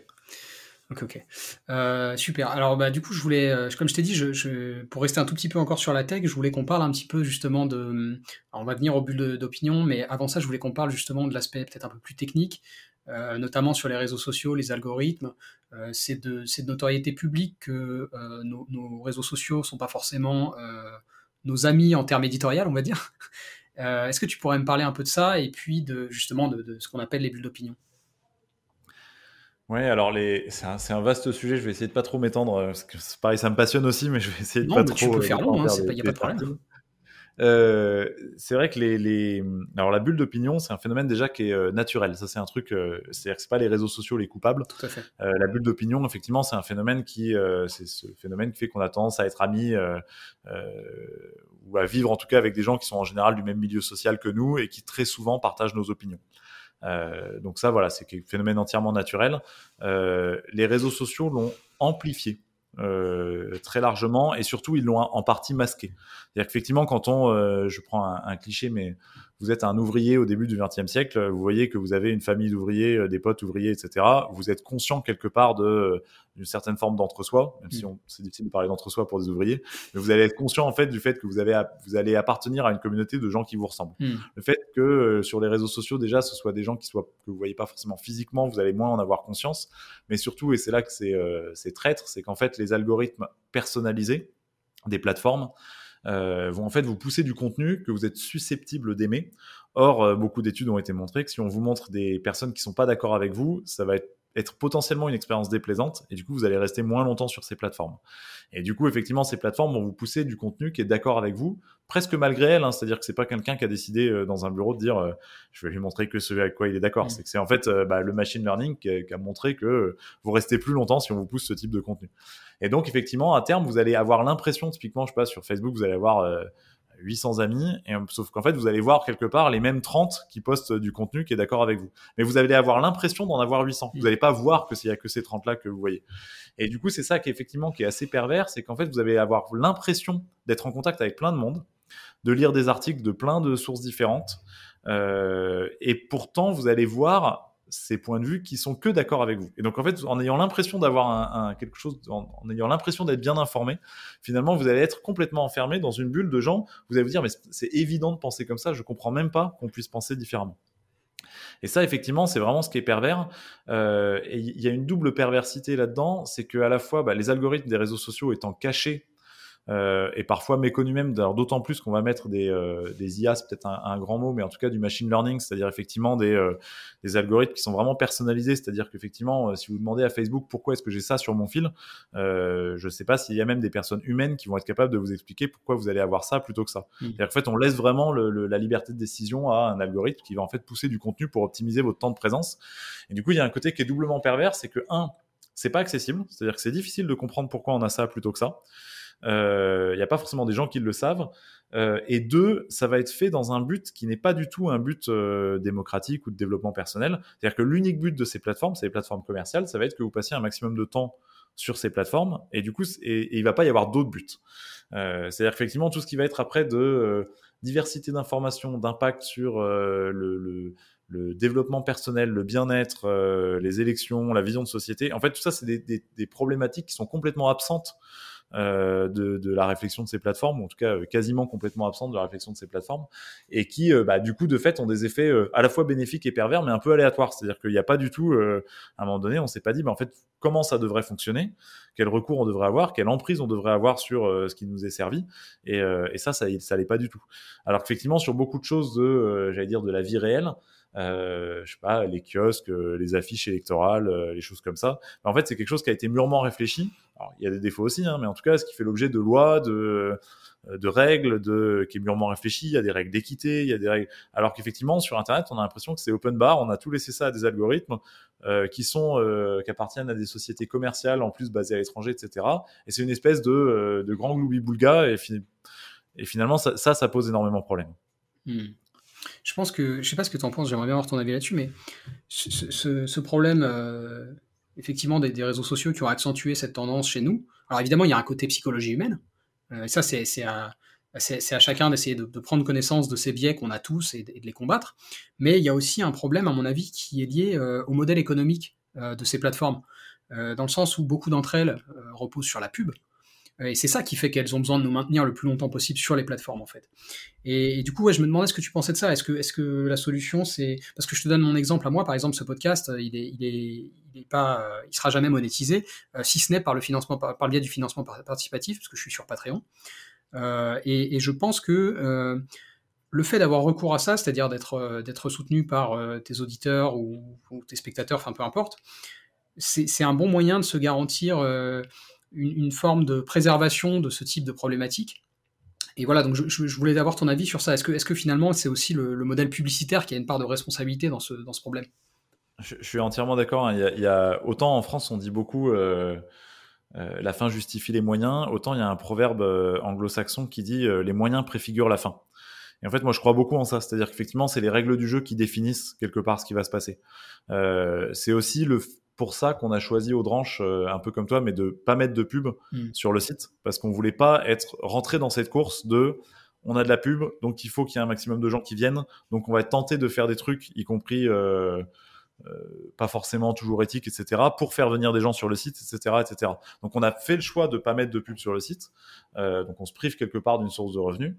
Ok. Euh, super. Alors, bah, du coup, je voulais, euh, comme je t'ai dit, je, pour rester un tout petit peu encore sur la tech, je voulais qu'on parle un petit peu justement de. on va venir au bulle d'opinion, mais avant ça, je voulais qu'on parle justement de l'aspect peut-être un peu plus technique, euh, notamment sur les réseaux sociaux, les algorithmes. C'est de, de, notoriété publique que nos, réseaux sociaux sont pas forcément nos amis en termes éditorial, on va dire. Est-ce que tu pourrais me parler un peu de ça et puis de justement de ce qu'on appelle les bulles d'opinion? Oui, alors les... c'est un, un, vaste sujet, je vais essayer de pas trop m'étendre, euh, parce que pareil, ça me passionne aussi, mais je vais essayer de non, pas mais trop... Tu peux faire long, il n'y a pas de problème. Euh, c'est vrai que les, les, alors la bulle d'opinion, c'est un phénomène déjà qui est euh, naturel. Ça, c'est un truc, euh, c'est-à-dire que c'est pas les réseaux sociaux les coupables. Tout à fait. Euh, la bulle d'opinion, effectivement, c'est un phénomène qui, c'est ce phénomène qui fait qu'on a tendance à être amis ou à vivre en tout cas avec des gens qui sont en général du même milieu social que nous et qui très souvent partagent nos opinions. Euh, donc ça, voilà, c'est un phénomène entièrement naturel. Euh, les réseaux sociaux l'ont amplifié. Euh, très largement et surtout ils l'ont en partie masqué. C'est-à-dire qu'effectivement quand on, je prends un, cliché mais vous êtes un ouvrier au début du XXe siècle, vous voyez que vous avez une famille d'ouvriers, des potes ouvriers, etc. Vous êtes conscient quelque part de d'une certaine forme d'entre-soi, même si mm. c'est difficile de parler d'entre-soi pour des ouvriers, mais vous allez être conscient en fait du fait que vous avez vous allez appartenir à une communauté de gens qui vous ressemblent. Mm. Le fait que sur les réseaux sociaux déjà ce soit des gens qui soient que vous voyez pas forcément physiquement, vous allez moins en avoir conscience, mais surtout et c'est là que c'est c'est traître, c'est qu'en fait les algorithmes personnalisés des plateformes euh, vont en fait vous pousser du contenu que vous êtes susceptible d'aimer. Or, euh, beaucoup d'études ont été montrées que si on vous montre des personnes qui sont pas d'accord avec vous, ça va être être potentiellement une expérience déplaisante et du coup vous allez rester moins longtemps sur ces plateformes. Et du coup effectivement ces plateformes vont vous pousser du contenu qui est d'accord avec vous, presque malgré elles, hein. c'est-à-dire que c'est pas quelqu'un qui a décidé euh, dans un bureau de dire euh, je vais lui montrer que ce avec quoi il est d'accord, mmh. c'est que c'est en fait euh, bah, le machine learning qui a, qui a, montré que vous restez plus longtemps si on vous pousse ce type de contenu. Et donc effectivement à terme vous allez avoir l'impression typiquement je sais pas sur Facebook vous allez avoir 800 amis, et, sauf qu'en fait, vous allez voir quelque part les mêmes 30 qui postent du contenu qui est d'accord avec vous. Mais vous allez avoir l'impression d'en avoir 800. Vous n'allez pas voir que s'il y a que ces 30-là que vous voyez. Et du coup, c'est ça qui est effectivement qui est assez pervers, c'est qu'en fait, vous allez avoir l'impression d'être en contact avec plein de monde, de lire des articles de plein de sources différentes, euh, et pourtant, vous allez voir ces points de vue qui sont que d'accord avec vous. Et donc en fait, en ayant l'impression d'avoir un, quelque chose, en, ayant l'impression d'être bien informé, finalement vous allez être complètement enfermé dans une bulle de gens. Vous allez vous dire mais c'est évident de penser comme ça. Je comprends même pas qu'on puisse penser différemment. Et ça, effectivement, c'est vraiment ce qui est pervers. Euh, et il y a une double perversité là-dedans, c'est que à la fois, bah, les algorithmes des réseaux sociaux étant cachés euh, et parfois méconnu même, d'autant plus qu'on va mettre des, euh, des IA, c'est peut-être un, un, grand mot, mais en tout cas du machine learning, c'est-à-dire effectivement des, euh, des, algorithmes qui sont vraiment personnalisés, c'est-à-dire qu'effectivement, si vous demandez à Facebook pourquoi est-ce que j'ai ça sur mon fil, je ne sais pas s'il y a même des personnes humaines qui vont être capables de vous expliquer pourquoi vous allez avoir ça plutôt que ça. Mmh. En fait, on laisse vraiment le, la liberté de décision à un algorithme qui va en fait pousser du contenu pour optimiser votre temps de présence. Et du coup, il y a un côté qui est doublement pervers, c'est que un, c'est pas accessible, c'est-à-dire que c'est difficile de comprendre pourquoi on a ça plutôt que ça. Il euh, n'y a pas forcément des gens qui le savent. Euh, et deux, ça va être fait dans un but qui n'est pas du tout un but euh, démocratique ou de développement personnel. C'est-à-dire que l'unique but de ces plateformes, les plateformes commerciales, ça va être que vous passiez un maximum de temps sur ces plateformes et du coup, et, il va pas y avoir d'autres buts. C'est-à-dire qu'effectivement, tout ce qui va être après de diversité d'informations, d'impact sur le, développement personnel, le bien-être, les élections, la vision de société, en fait, tout ça, c'est des, problématiques qui sont complètement absentes de, de, la réflexion de ces plateformes, ou en tout cas euh, quasiment complètement absente de la réflexion de ces plateformes, et qui, euh, bah, du coup, de fait, ont des effets à la fois bénéfiques et pervers, mais un peu aléatoires. C'est-à-dire qu'il n'y a pas du tout, à un moment donné, on s'est pas dit, bah, en fait, comment ça devrait fonctionner, quel recours on devrait avoir, quelle emprise on devrait avoir sur ce qui nous est servi, et, et ça, ça, ça pas du tout. Alors qu'effectivement, sur beaucoup de choses de, j'allais dire, de la vie réelle, euh, je sais pas, les kiosques, les affiches électorales, les choses comme ça. en fait, c'est quelque chose qui a été mûrement réfléchi il y a des défauts aussi, hein, mais en tout cas, ce qui fait l'objet de lois, de, règles, de, qui est mûrement réfléchi. Il y a des règles d'équité, il y a des règles. Alors qu'effectivement, sur Internet, on a l'impression que c'est open bar. On a tout laissé ça à des algorithmes euh, qui sont, euh, qui appartiennent à des sociétés commerciales, en plus basées à l'étranger, etc. Et c'est une espèce de, euh, grand gloubi-boulga. Et, et, finalement, ça, ça, pose énormément de problèmes. Hmm. Je pense que, je sais pas ce que tu en penses, j'aimerais bien avoir ton avis là-dessus, mais ce, problème euh, effectivement des, réseaux sociaux qui ont accentué cette tendance chez nous. Alors évidemment, il y a un côté psychologie humaine. Euh, et ça, c'est à, chacun d'essayer de, prendre connaissance de ces biais qu'on a tous et de, les combattre. Mais il y a aussi un problème, à mon avis, qui est lié euh, au modèle économique de ces plateformes. dans le sens où beaucoup d'entre elles reposent sur la pub. Et c'est ça qui fait qu'elles ont besoin de nous maintenir le plus longtemps possible sur les plateformes, en fait. Et, du coup, ouais, je me demandais ce que tu pensais de ça. Est-ce que, est-ce que la solution, c'est parce que je te donne mon exemple à moi, par exemple, ce podcast, il est, il est, il est pas, euh, il sera jamais monétisé, euh, si ce n'est par le financement, par, le biais du financement participatif, parce que je suis sur Patreon. Euh, et, je pense que le fait d'avoir recours à ça, c'est-à-dire d'être d'être soutenu par tes auditeurs ou, tes spectateurs, enfin peu importe, c'est un bon moyen de se garantir une, forme de préservation de ce type de problématique. Et voilà, donc je, voulais avoir ton avis sur ça. Est-ce que, est que finalement c'est aussi le, modèle publicitaire qui a une part de responsabilité dans ce, dans ce problème? Je, suis entièrement d'accord. Hein. Il, y a, autant en France on dit beaucoup euh, euh, la fin justifie les moyens, autant il y a un proverbe euh, anglo-saxon qui dit les moyens préfigurent la fin. Et en fait, moi, je crois beaucoup en ça. C'est-à-dire qu'effectivement, c'est les règles du jeu qui définissent quelque part ce qui va se passer. c'est aussi le, pour ça qu'on a choisi Audranche, euh, un peu comme toi, mais de pas mettre de pub mm. sur le site, parce qu'on voulait pas être rentré dans cette course de on a de la pub, donc il faut qu'il y ait un maximum de gens qui viennent. Donc on va être tenté de faire des trucs, y compris euh, euh, pas forcément toujours éthiques, etc., pour faire venir des gens sur le site, etc., etc. Donc on a fait le choix de pas mettre de pub sur le site. Euh, donc on se prive quelque part d'une source de revenus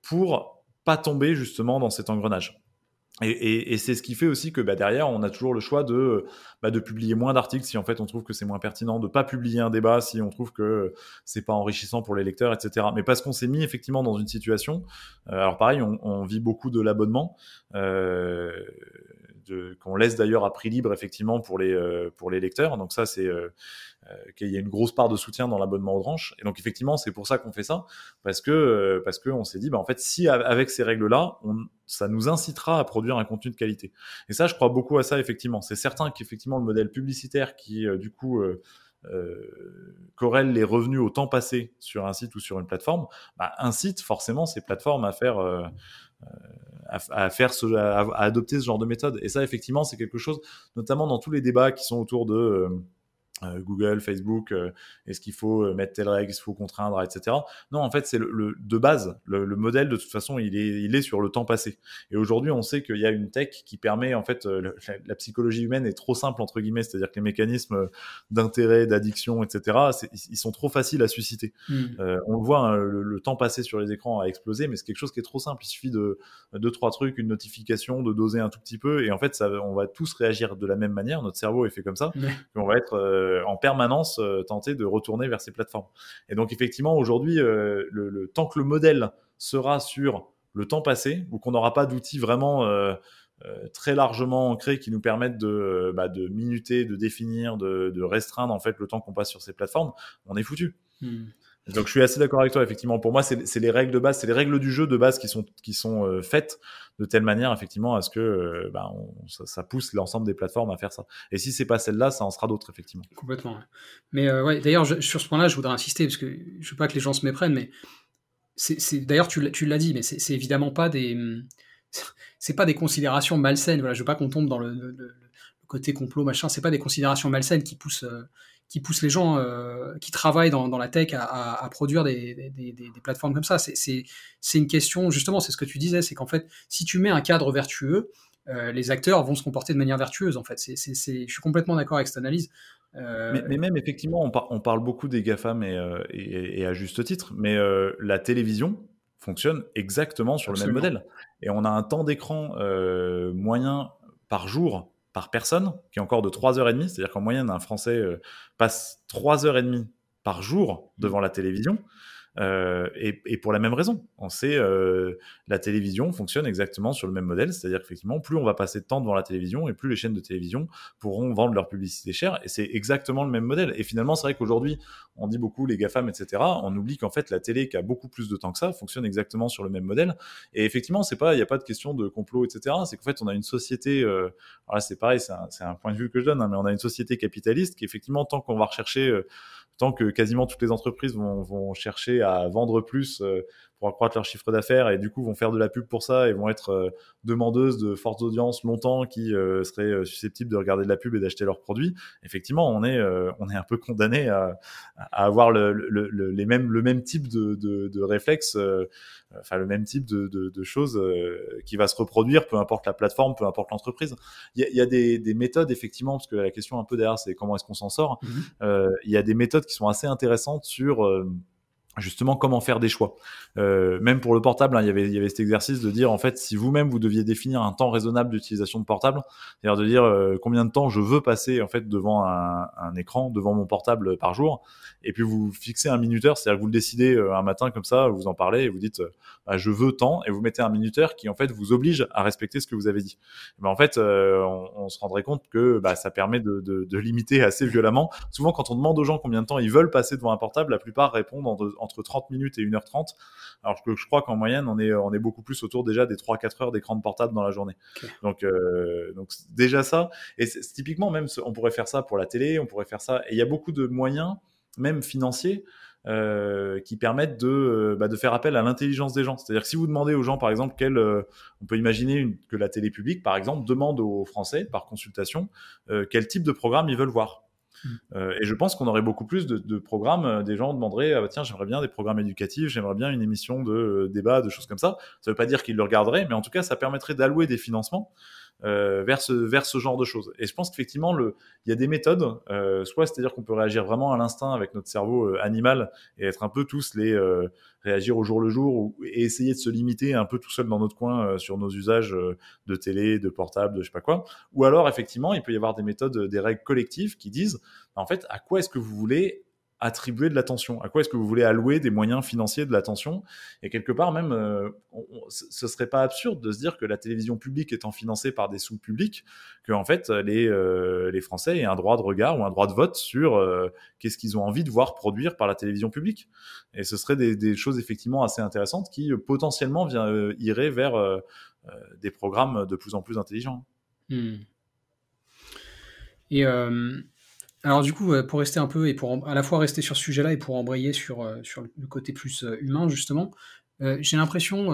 pour pas tomber justement dans cet engrenage. Et, c'est ce qui fait aussi que bah, derrière, on a toujours le choix de, bah, de publier moins d'articles si en fait on trouve que c'est moins pertinent, de pas publier un débat si on trouve que c'est pas enrichissant pour les lecteurs, etc. Mais parce qu'on s'est mis effectivement dans une situation, euh, alors pareil, on, on, vit beaucoup de l'abonnement. Euh, qu'on laisse d'ailleurs à prix libre effectivement pour les euh, pour les lecteurs. Donc ça c'est euh, euh, qu'il y a une grosse part de soutien dans l'abonnement aux branches. Et donc effectivement c'est pour ça qu'on fait ça parce que parce que on s'est dit bah en fait si avec ces règles là ça nous incitera à produire un contenu de qualité. Et ça je crois beaucoup à ça effectivement. C'est certain qu'effectivement le modèle publicitaire qui du coup euh, corrèle les revenus au temps passé sur un site ou sur une plateforme, bah, incite forcément ces plateformes à faire à, faire ce, à, adopter ce genre de méthode. Et ça, effectivement, c'est quelque chose, notamment dans tous les débats qui sont autour de euh, Google, Facebook, euh, est-ce qu'il faut euh, mettre telle règle, est-ce qu'il faut contraindre, etc. Non, en fait, c'est le, de base, le, modèle de toute façon, il est, il est sur le temps passé. Et aujourd'hui, on sait qu'il y a une tech qui permet, en fait, la, psychologie humaine est trop simple entre guillemets, c'est-à-dire que les mécanismes d'intérêt, d'addiction, etc. Ils sont trop faciles à susciter. Hmm. on le voit, hein, le, temps passé sur les écrans a explosé, mais c'est quelque chose qui est trop simple. Il suffit de deux trois trucs, une notification, de doser un tout petit peu, et en fait, ça, on va tous réagir de la même manière. Notre cerveau est fait comme ça. On va être euh, en permanence euh, tenter de retourner vers ces plateformes. Et donc effectivement, aujourd'hui, euh, le, tant que le modèle sera sur le temps passé, ou qu'on n'aura pas d'outils vraiment très largement ancrés qui nous permettent de, bah, minuter, de définir, de, restreindre en fait le temps qu'on passe sur ces plateformes, on est foutu. Hmm. Donc je suis assez d'accord avec toi, effectivement. Pour moi, c'est les règles de base, c'est les règles du jeu de base qui sont, qui sont euh, faites de telle manière, effectivement, à ce que euh, bah, ça, pousse l'ensemble des plateformes à faire ça. Et si c'est pas celle-là, ça en sera d'autres, effectivement. Complètement. Mais euh, ouais, d'ailleurs, sur ce point-là, je voudrais insister, parce que je veux pas que les gens se méprennent, mais d'ailleurs, tu l'as dit, mais c'est évidemment pas des. (laughs) C'est pas des considérations malsaines. Voilà, je veux pas qu'on tombe dans le, le, côté complot, machin. C'est pas des considérations malsaines qui poussent qui pousse les gens euh, qui travaillent dans, la tech à, produire des, plateformes comme ça. C'est une question, justement, c'est ce que tu disais, c'est qu'en fait, si tu mets un cadre vertueux, euh, les acteurs vont se comporter de manière vertueuse, en fait. je suis complètement d'accord avec cette analyse. Euh, mais, même, effectivement, on, parle beaucoup des GAFAM et, et, à juste titre, mais la télévision fonctionne exactement sur le même modèle. Et on a un temps d'écran moyen par jour par personne, qui est encore de 3h30, c'est-à-dire qu'en moyenne, un Français euh, passe 3h30 par jour devant la télévision. Euh, et, pour la même raison. On sait, euh, la télévision fonctionne exactement sur le même modèle, c'est-à-dire qu'effectivement, plus on va passer de temps devant la télévision, et plus les chaînes de télévision pourront vendre leur publicité chère, et c'est exactement le même modèle. Et finalement, c'est vrai qu'aujourd'hui, on dit beaucoup les GAFAM, etc. On oublie qu'en fait, la télé, qui a beaucoup plus de temps que ça, fonctionne exactement sur le même modèle. Et effectivement, c'est pas, il n'y a pas de question de complot, etc. C'est qu'en fait, on a une société, euh, alors là, c'est pareil, c'est un, un, point de vue que je donne, hein, mais on a une société capitaliste qui, effectivement, tant qu'on va rechercher euh, tant que quasiment toutes les entreprises vont, chercher à vendre plus euh, pour accroître leur chiffre d'affaires et du coup vont faire de la pub pour ça et vont être euh, demandeuses de fortes audiences longtemps qui euh, seraient susceptibles de regarder de la pub et d'acheter leurs produits. Effectivement, on est on est un peu condamné à, à avoir le, le, le, les mêmes le même type de, de, de réflexes, enfin le même type de, de, choses qui va se reproduire, peu importe la plateforme, peu importe l'entreprise. Il y a, y a des, des, méthodes effectivement, parce que la question un peu derrière c'est comment est-ce qu'on s'en sort. Mmh il y a des méthodes qui sont assez intéressantes sur justement comment faire des choix. Euh, même pour le portable, hein, il, y avait, il y avait cet exercice de dire en fait si vous-même vous deviez définir un temps raisonnable d'utilisation de portable, c'est-à-dire de dire euh, combien de temps je veux passer en fait devant un, un, écran, devant mon portable par jour, et puis vous fixez un minuteur, c'est-à-dire que vous le décidez euh, un matin comme ça, vous en parlez et vous dites euh, bah, je veux tant, et vous mettez un minuteur qui en fait vous oblige à respecter ce que vous avez dit. Ben, en fait, on, on, se rendrait compte que bah, ça permet de, de, de, limiter assez violemment. Souvent, quand on demande aux gens combien de temps ils veulent passer devant un portable, la plupart répondent en entre 30 minutes et 1h30. Alors que je crois qu'en moyenne, on est, on est beaucoup plus autour déjà des 3-4 heures d'écran de portable dans la journée. Donc, euh, donc déjà ça. Et typiquement, même, on pourrait faire ça pour la télé, on pourrait faire ça. Et il y a beaucoup de moyens, même financiers, euh, qui permettent de, euh, bah, de faire appel à l'intelligence des gens. C'est-à-dire que si vous demandez aux gens, par exemple, quel, on peut imaginer une, que la télé publique, par exemple, demande aux Français, par consultation, quel type de programme ils veulent voir. Mmh. et je pense qu'on aurait beaucoup plus de, programmes. Des gens demanderaient ah bah tiens, j'aimerais bien des programmes éducatifs, j'aimerais bien une émission de débat, de choses comme ça. Ça ne veut pas dire qu'ils le regarderaient, mais en tout cas, ça permettrait d'allouer des financements euh, vers, ce, vers ce genre de choses. Et je pense qu'effectivement, il y a des méthodes, euh, soit c'est-à-dire qu'on peut réagir vraiment à l'instinct avec notre cerveau euh, animal et être un peu tous les réagir au jour le jour ou, et essayer de se limiter un peu tout seul dans notre coin sur nos usages de télé, de portable, de je sais pas quoi. Ou alors, effectivement, il peut y avoir des méthodes, des règles collectives qui disent, en fait, à quoi est-ce que vous voulez attribuer de l'attention À quoi est-ce que vous voulez allouer des moyens financiers de l'attention? Et quelque part, même, euh, ce serait pas absurde de se dire que la télévision publique étant financée par des sous publics, que en fait les, euh, les Français aient un droit de regard ou un droit de vote sur euh, qu'est-ce qu'ils ont envie de voir produire par la télévision publique. Et ce serait des, choses effectivement assez intéressantes qui potentiellement vient, iraient vers des programmes de plus en plus intelligents. Hmm. Et alors du coup, pour rester un peu et pour à la fois rester sur ce sujet-là et pour embrayer sur, euh, sur le côté plus euh, humain justement, euh, j'ai l'impression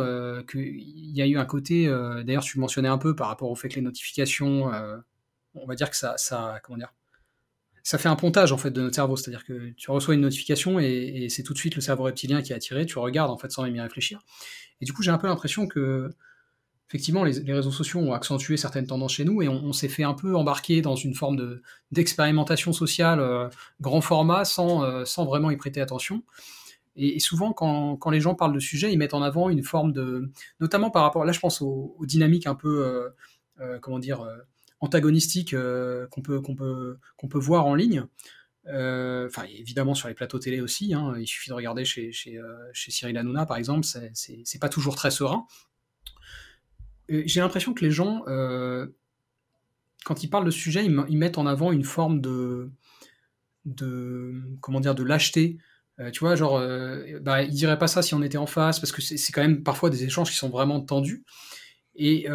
qu'il y a eu un côté, d'ailleurs tu le mentionnais un peu par rapport au fait que les notifications, on va dire que ça, ça, comment dire, ça fait un pontage en fait de notre cerveau, c'est-à-dire que tu reçois une notification et, et c'est tout de suite le cerveau reptilien qui est attiré, tu regardes en fait sans même y réfléchir. Et du coup, j'ai un peu l'impression que effectivement, les, réseaux sociaux ont accentué certaines tendances chez nous et on, s'est fait un peu embarquer dans une forme de, d'expérimentation sociale euh, grand format sans, euh, sans vraiment y prêter attention. Et, souvent, quand, les gens parlent de sujets, ils mettent en avant une forme de. Notamment par rapport. Là, je pense aux, dynamiques un peu. Euh, comment dire antagonistiques qu'on peut, voir en ligne. Enfin, évidemment sur les plateaux télé aussi. Hein, il suffit de regarder chez Cyril Hanouna, par exemple. C'est, c'est pas toujours très serein. Euh, j'ai l'impression que les gens, euh, quand ils parlent de sujet, ils, mettent en avant une forme de, de comment dire, de lâcheté. Euh, tu vois, genre, bah, ils diraient pas ça si on était en face, parce que c'est quand même parfois des échanges qui sont vraiment tendus. Et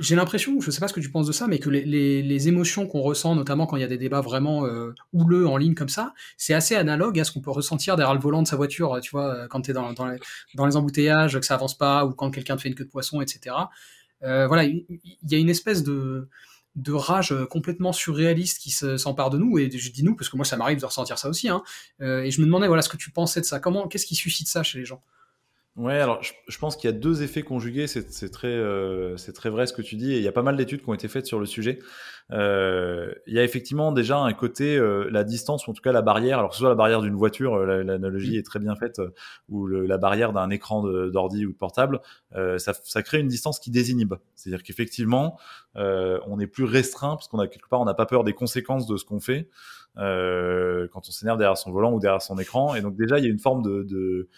j'ai l'impression, je ne sais pas ce que tu penses de ça, mais que les, émotions qu'on ressent, notamment quand il y a des débats vraiment euh, houleux en ligne comme ça, c'est assez analogue à ce qu'on peut ressentir derrière le volant de sa voiture, tu vois, quand tu es dans, dans, les, embouteillages, que ça avance pas, ou quand quelqu'un te fait une queue de poisson, etc. Euh, voilà, il y, a une espèce de, de rage complètement surréaliste qui s'empare de nous, et je dis nous parce que moi ça m'arrive de ressentir ça aussi, hein, euh, et je me demandais voilà ce que tu pensais de ça, comment, qu'est-ce qui suscite ça chez les gens? Ouais, alors je, pense qu'il y a deux effets conjugués, c'est très, euh, c'est très vrai ce que tu dis, et il y a pas mal d'études qui ont été faites sur le sujet. Euh, il y a effectivement déjà un côté, euh, la distance, ou en tout cas la barrière, alors que ce soit la barrière d'une voiture, l'analogie est très bien faite, ou la barrière d'un écran d'ordi ou de portable, ça, ça, crée une distance qui désinhibe. C'est-à-dire qu'effectivement, on est plus restreint, parce qu'on a quelque part, on n'a pas peur des conséquences de ce qu'on fait. Quand on s'énerve derrière son volant ou derrière son écran, et donc déjà il y a une forme de,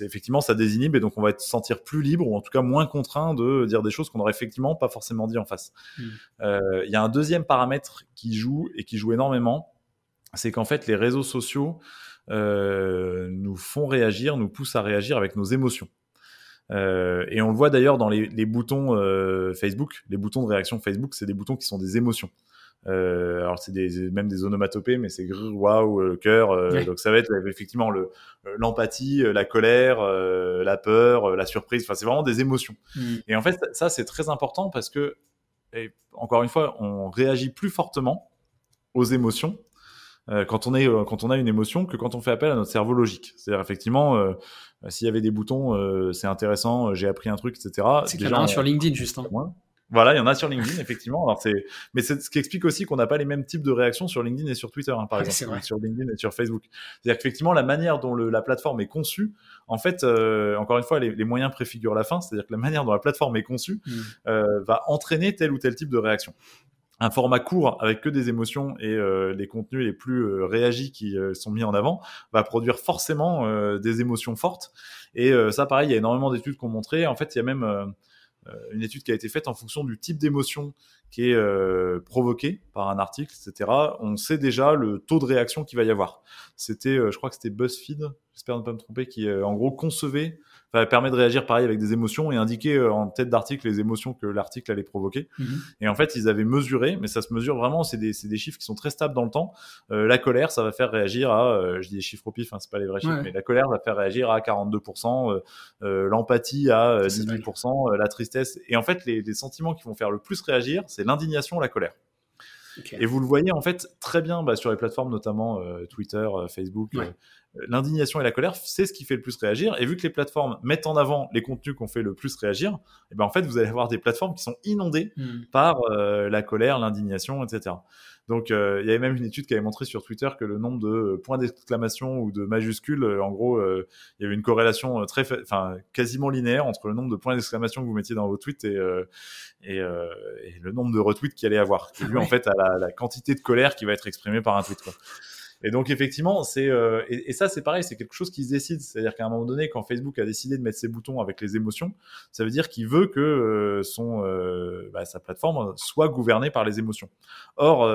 effectivement ça désinhibe et donc on va être sentir plus libre ou en tout cas moins contraint de dire des choses qu'on n'aurait effectivement pas forcément dit en face. Hmm. Euh, il y a un deuxième paramètre qui joue et qui joue énormément, c'est qu'en fait les réseaux sociaux euh, nous font réagir, nous poussent à réagir avec nos émotions. Euh, et on le voit d'ailleurs dans les, les boutons Facebook, les boutons de réaction Facebook, c'est des boutons qui sont des émotions. Euh, alors c'est des, même des onomatopées, mais c'est waouh, le cœur. Euh, donc ça va être effectivement le euh, l'empathie, la colère, la peur, la surprise. Enfin, c'est vraiment des émotions. Mm. Et en fait, ça c'est très important parce que et encore une fois, on réagit plus fortement aux émotions quand on est quand on a une émotion que quand on fait appel à notre cerveau logique. C'est-à-dire effectivement, s'il y avait des boutons, c'est intéressant, j'ai appris un truc, etc. C'est qu'il y en a un sur LinkedIn juste. Hein. Voilà, il y en a sur LinkedIn, effectivement. Alors c'est, mais c'est ce qui explique aussi qu'on n'a pas les mêmes types de réactions sur LinkedIn et sur Twitter, hein, par exemple, sur LinkedIn et sur Facebook. C'est-à-dire qu'effectivement, la manière dont le, la plateforme est conçue, en fait, euh, encore une fois, les, les, moyens préfigurent la fin. C'est-à-dire que la manière dont la plateforme est conçue mm. euh, va entraîner tel ou tel type de réaction. Un format court avec que des émotions et euh, les contenus les plus euh, réagis qui euh, sont mis en avant va produire forcément des émotions fortes. Et ça, pareil, il y a énormément d'études qui ont montré. En fait, il y a même euh, une étude qui a été faite en fonction du type d'émotion qui est euh, provoqué par un article, etc. On sait déjà le taux de réaction qu'il va y avoir. C'était, euh, je crois que c'était BuzzFeed, j'espère ne pas me tromper, qui en gros concevait permet de réagir pareil avec des émotions et indiquer euh, en tête d'article les émotions que l'article allait provoquer. Mhm. Et en fait, ils avaient mesuré, mais ça se mesure vraiment, c'est des, des, chiffres qui sont très stables dans le temps. Euh, la colère, ça va faire réagir à, euh, je dis des chiffres au pif, hein, c'est pas les vrais chiffres, mais la colère va faire réagir à 42%, l'empathie à 18%, la tristesse. Et en fait, les, les sentiments qui vont faire le plus réagir, c'est l'indignation, la colère. Et vous le voyez en fait très bien bah, sur les plateformes, notamment Twitter, Facebook. L'indignation et la colère, c'est ce qui fait le plus réagir. Et vu que les plateformes mettent en avant les contenus qu'on fait le plus réagir, et eh ben en fait, vous allez avoir des plateformes qui sont inondées hmm. par la colère, l'indignation, etc. Donc, euh, il y avait même une étude qui avait montré sur Twitter que le nombre de euh, points d'exclamation ou de majuscules, euh, en gros, il y avait une corrélation très, enfin, quasiment linéaire entre le nombre de points d'exclamation que vous mettiez dans vos tweets et, et, le nombre de retweets qu'il allait avoir, qui est en fait à la, la, quantité de colère qui va être exprimée par un tweet. Quoi. Et donc effectivement, c'est euh, et, ça c'est pareil, c'est quelque chose qui se décide. C'est-à-dire qu'à un moment donné, quand Facebook a décidé de mettre ses boutons avec les émotions, ça veut dire qu'il veut que euh, son euh, bah, sa plateforme soit gouvernée par les émotions. Or,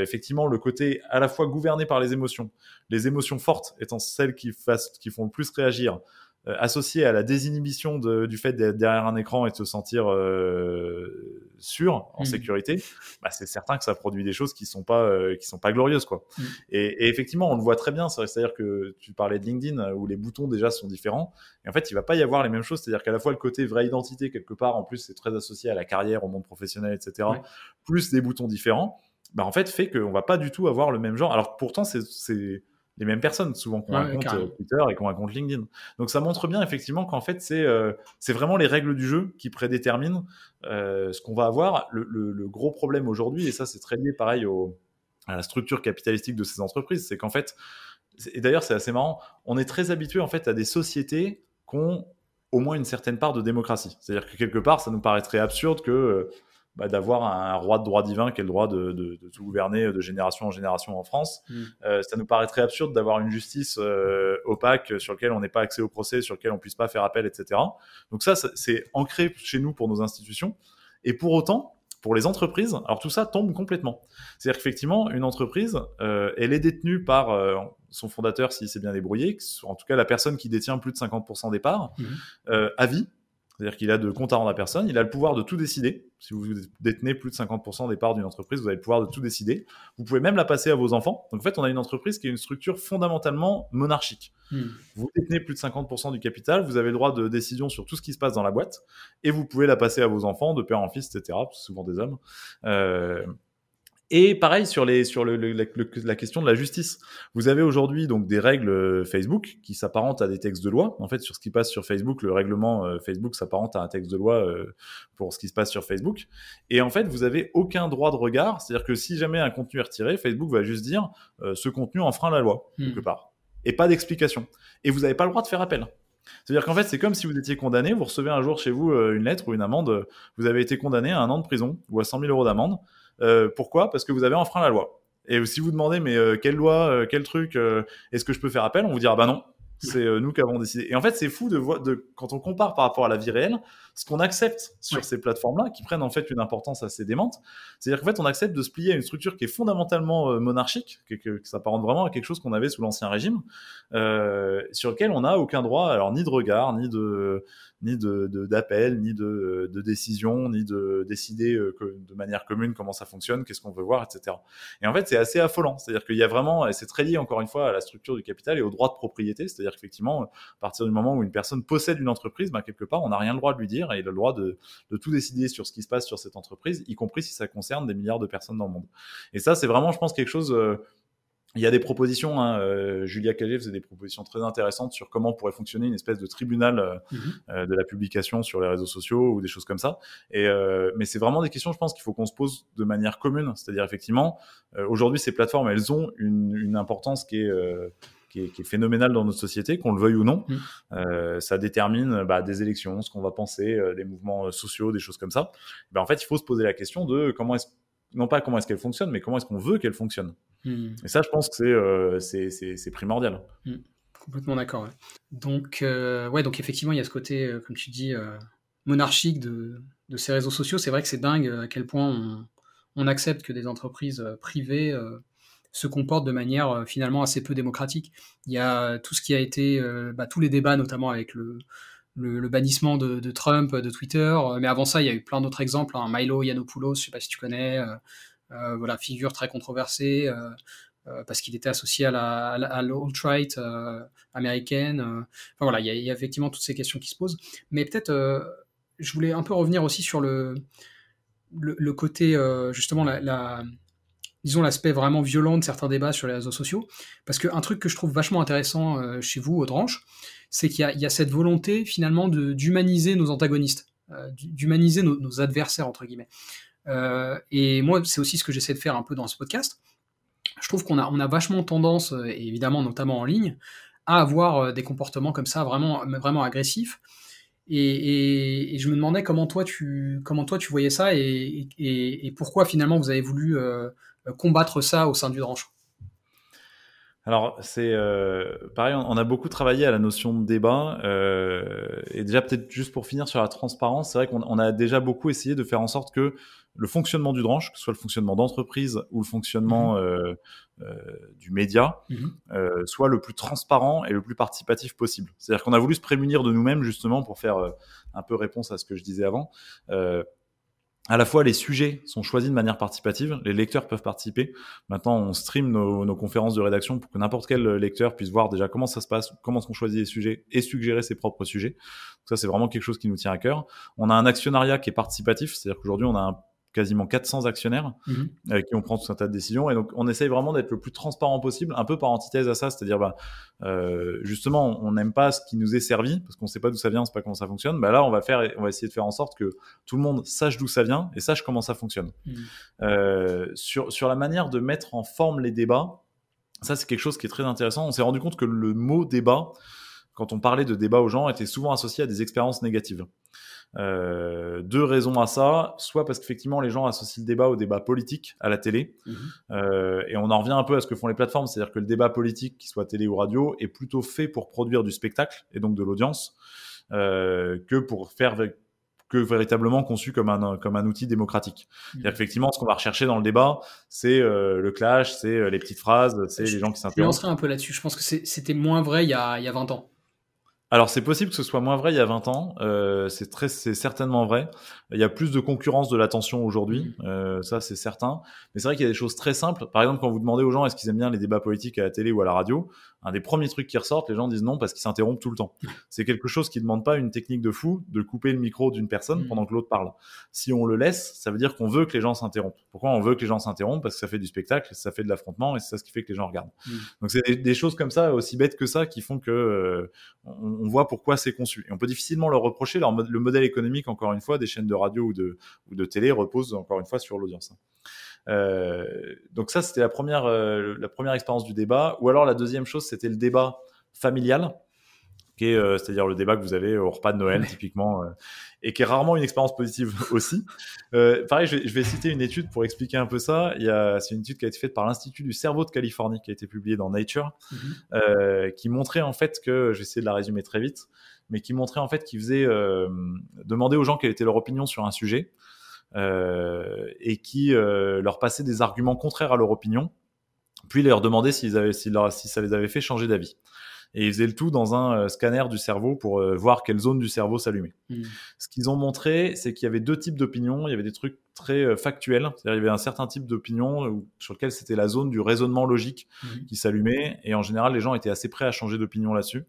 effectivement, le côté à la fois gouverné par les émotions, les émotions fortes étant celles qui fassent, qui font le plus réagir, euh, associé à la désinhibition du fait d'être derrière un écran et de se sentir euh, sûr, en mm. sécurité, bah, c'est certain que ça produit des choses qui sont pas euh, qui sont pas glorieuses quoi. Mm. Et, effectivement, on le voit très bien. C'est-à-dire que tu parlais de LinkedIn où les boutons déjà sont différents. Et en fait, il va pas y avoir les mêmes choses. C'est-à-dire qu'à la fois le côté vraie identité quelque part, en plus c'est très associé à la carrière, au monde professionnel, etc. Plus des boutons différents. Bah, en fait, fait qu'on va pas du tout avoir le même genre. Alors pourtant, c'est les mêmes personnes, souvent ont un compte euh, Twitter et un compte LinkedIn. Donc ça montre bien effectivement qu'en fait c'est euh, c'est vraiment les règles du jeu qui prédéterminent euh, ce qu'on va avoir. Le, gros problème aujourd'hui, et ça c'est très lié pareil à la structure capitalistique de ces entreprises, c'est qu'en fait, et d'ailleurs c'est assez marrant, on est très habitué en fait à des sociétés qui ont au moins une certaine part de démocratie. C'est-à-dire que quelque part, ça nous paraîtrait absurde que bah, d'avoir un roi de droit divin qui est le droit de, de, tout gouverner de génération en génération en France. Mm. Euh, ça nous paraîtrait absurde d'avoir une justice euh, opaque sur laquelle on n'est pas accès au procès, sur laquelle on puisse pas faire appel, etc. Donc ça, c'est ancré chez nous pour nos institutions. Et pour autant, pour les entreprises, alors tout ça tombe complètement. C'est-à-dire qu'effectivement, une entreprise, euh, elle est détenue par son fondateur, s'il s'est bien débrouillé, en tout cas la personne qui détient plus de 50% des parts, mm. à vie. C'est-à-dire qu'il a de compte à rendre à personne, il a le pouvoir de tout décider. Si vous détenez plus de 50% des parts d'une entreprise, vous avez le pouvoir de tout décider. Vous pouvez même la passer à vos enfants. Donc en fait, on a une entreprise qui est une structure fondamentalement monarchique. Hmm. Vous détenez plus de 50% du capital, vous avez le droit de décision sur tout ce qui se passe dans la boîte, et vous pouvez la passer à vos enfants, de père en fils, etc. Souvent des hommes. Euh, et pareil sur, les, sur le, la, question de la justice. Vous avez aujourd'hui donc des règles euh, Facebook qui s'apparentent à des textes de loi. En fait, sur ce qui passe sur Facebook, le règlement euh, Facebook s'apparente à un texte de loi euh, pour ce qui se passe sur Facebook. Et en fait, vous avez aucun droit de regard. C'est-à-dire que si jamais un contenu est retiré, Facebook va juste dire ce contenu enfreint la loi hmm. quelque part, et pas d'explication. Et vous n'avez pas le droit de faire appel. C'est-à-dire qu'en fait, c'est comme si vous étiez condamné, vous recevez un jour chez vous une lettre ou une amende, vous avez été condamné à un an de prison ou à 100 000 euros d'amende. Euh, pourquoi? Parce que vous avez enfreint la loi. Et si vous demandez, mais euh, quelle loi, euh, quel truc, est-ce que je peux faire appel? On vous dira, bah non, c'est nous qui avons décidé. Et en fait, c'est fou de voir, de, quand on compare par rapport à la vie réelle, ce qu'on accepte sur ces plateformes-là, qui prennent en fait une importance assez démente. C'est-à-dire qu'en fait, on accepte de se plier à une structure qui est fondamentalement monarchique, qui, qui, s'apparente vraiment à quelque chose qu'on avait sous l'ancien régime, sur lequel on n'a aucun droit, alors ni de regard, ni de ni de d'appel, ni de, de décision, ni de décider euh, de manière commune comment ça fonctionne, qu'est-ce qu'on veut voir, etc. Et en fait, c'est assez affolant. C'est-à-dire qu'il y a vraiment, et c'est très lié encore une fois à la structure du capital et au droit de propriété. C'est-à-dire qu'effectivement, à partir du moment où une personne possède une entreprise, ben, quelque part, on n'a rien le droit de lui dire et il a le droit de, de tout décider sur ce qui se passe sur cette entreprise, y compris si ça concerne des milliards de personnes dans le monde. Et ça, c'est vraiment, je pense, quelque chose euh, il y a des propositions, hein, euh, Julia Cagé faisait des propositions très intéressantes sur comment pourrait fonctionner une espèce de tribunal euh, mhm. euh, de la publication sur les réseaux sociaux ou des choses comme ça. Et, mais c'est vraiment des questions, je pense, qu'il faut qu'on se pose de manière commune. C'est-à-dire, effectivement, aujourd'hui, ces plateformes, elles ont une, une importance qui est, qui est, qui est, phénoménale dans notre société, qu'on le veuille ou non. Mhm. ça détermine bah, des élections, ce qu'on va penser, des mouvements sociaux, des choses comme ça. Ben, en fait, il faut se poser la question de comment est-ce non pas comment est-ce qu'elle fonctionne, mais comment est-ce qu'on veut qu'elle fonctionne. Hmm. Et ça, je pense que c'est euh, c'est primordial. Hmm. Complètement d'accord. Donc, euh, ouais, donc effectivement, il y a ce côté, euh, comme tu dis, monarchique de, de, ces réseaux sociaux. C'est vrai que c'est dingue à quel point on, on, accepte que des entreprises privées se comportent de manière finalement assez peu démocratique. Il y a tout ce qui a été, bah, tous les débats, notamment avec le, le, bannissement de, Trump de Twitter. Mais avant ça, il y a eu plein d'autres exemples. Hein. Milo Yiannopoulos, je ne sais pas si tu connais. Euh, voilà, figure très controversée euh, euh, parce qu'il était associé à la, à right américaine. Enfin, voilà, il y, a effectivement toutes ces questions qui se posent. Mais peut-être, je voulais un peu revenir aussi sur le, le, côté, justement, la, disons, l'aspect vraiment violent de certains débats sur les réseaux sociaux. Parce qu'un truc que je trouve vachement intéressant euh, chez vous, Audranche, c'est qu'il y, a cette volonté finalement d'humaniser nos antagonistes, euh, d'humaniser nos, adversaires, entre guillemets. Euh, et moi, c'est aussi ce que j'essaie de faire un peu dans ce podcast. Je trouve qu'on a, on a vachement tendance, évidemment notamment en ligne, à avoir des comportements comme ça, vraiment, vraiment agressifs. Et, je me demandais comment toi tu, comment toi tu voyais ça et pourquoi finalement vous avez voulu combattre ça au sein du Dranche alors, c'est euh, pareil, on a beaucoup travaillé à la notion de débat. Euh, et déjà, peut-être juste pour finir sur la transparence, c'est vrai qu'on a déjà beaucoup essayé de faire en sorte que le fonctionnement du dranche, que ce soit le fonctionnement d'entreprise ou le fonctionnement mhm. euh, euh, du média, mhm. euh, soit le plus transparent et le plus participatif possible. C'est-à-dire qu'on a voulu se prémunir de nous-mêmes justement pour faire un peu réponse à ce que je disais avant à la fois les sujets sont choisis de manière participative, les lecteurs peuvent participer. Maintenant, on stream nos, conférences de rédaction pour que n'importe quel lecteur puisse voir déjà comment ça se passe, comment on choisit les sujets et suggérer ses propres sujets. ça, c'est vraiment quelque chose qui nous tient à cœur. On a un actionnariat qui est participatif, c'est-à-dire qu'aujourd'hui, on a un quasiment 400 actionnaires mhm. avec qui on prend tout un tas de décisions. Et donc, on essaye vraiment d'être le plus transparent possible, un peu par antithèse à ça, c'est-à-dire, bah, euh, justement, on n'aime pas ce qui nous est servi parce qu'on ne sait pas d'où ça vient, on ne sait pas comment ça fonctionne. Bah là, on va faire, on va essayer de faire en sorte que tout le monde sache d'où ça vient et sache comment ça fonctionne. Mhm. Euh, sur sur la manière de mettre en forme les débats, ça c'est quelque chose qui est très intéressant. On s'est rendu compte que le mot débat, quand on parlait de débat aux gens, était souvent associé à des expériences négatives. Euh, deux raisons à ça, soit parce qu'effectivement les gens associent le débat au débat politique à la télé, mhm. euh, et on en revient un peu à ce que font les plateformes, c'est-à-dire que le débat politique, qu'il soit télé ou radio, est plutôt fait pour produire du spectacle et donc de l'audience, euh, que pour faire que véritablement conçu comme un comme un outil démocratique. Mhm. Effectivement, ce qu'on va rechercher dans le débat, c'est euh, le clash, c'est euh, les petites phrases, c'est les gens qui s'interrogent. Je un peu là-dessus. Je pense que c'était moins vrai il y a il y a 20 ans. Alors c'est possible que ce soit moins vrai il y a 20 ans, euh, c'est très, c'est certainement vrai. Il y a plus de concurrence de l'attention aujourd'hui, mmh. euh, ça c'est certain. Mais c'est vrai qu'il y a des choses très simples. Par exemple, quand vous demandez aux gens est-ce qu'ils aiment bien les débats politiques à la télé ou à la radio, un des premiers trucs qui ressortent, les gens disent non parce qu'ils s'interrompent tout le temps. C'est quelque chose qui ne demande pas une technique de fou de couper le micro d'une personne mm. pendant que l'autre parle. Si on le laisse, ça veut dire qu'on veut que les gens s'interrompent. Pourquoi on veut que les gens s'interrompent? Parce que ça fait du spectacle, ça fait de l'affrontement et c'est ça ce qui fait que les gens regardent. Mm. Donc c'est des, choses comme ça, aussi bêtes que ça, qui font que euh, on, voit pourquoi c'est conçu. Et on peut difficilement leur reprocher. Leur, le modèle économique, encore une fois, des chaînes de radio ou de, ou de télé repose encore une fois sur l'audience. Euh, donc ça, c'était la première, euh, la première expérience du débat. Ou alors la deuxième chose, c'était le débat familial, qui est, euh, c'est-à-dire le débat que vous avez au repas de Noël typiquement, et qui est rarement une expérience positive (laughs) aussi. pareil, je vais, je vais, citer une étude pour expliquer un peu ça. Il y a, c'est une étude qui a été faite par l'Institut du cerveau de Californie, qui a été publiée dans Nature, mhm. qui montrait en fait que, je vais essayer de la résumer très vite, mais qui montrait en fait qu'il faisait demander aux gens quelle était leur opinion sur un sujet. Euh, et qui euh, leur passait des arguments contraires à leur opinion, puis leur demandait s'ils avaient, si, si ça les avait fait changer d'avis et ils faisaient le tout dans un euh, scanner du cerveau pour voir quelle zone du cerveau s'allumait. Hmm. Ce qu'ils ont montré, c'est qu'il y avait deux types d'opinions. Il y avait des trucs très factuels, c'est-à-dire il y avait un certain type d'opinion sur lequel c'était la zone du raisonnement logique hmm. qui s'allumait, et en général les gens étaient assez prêts à changer d'opinion là-dessus.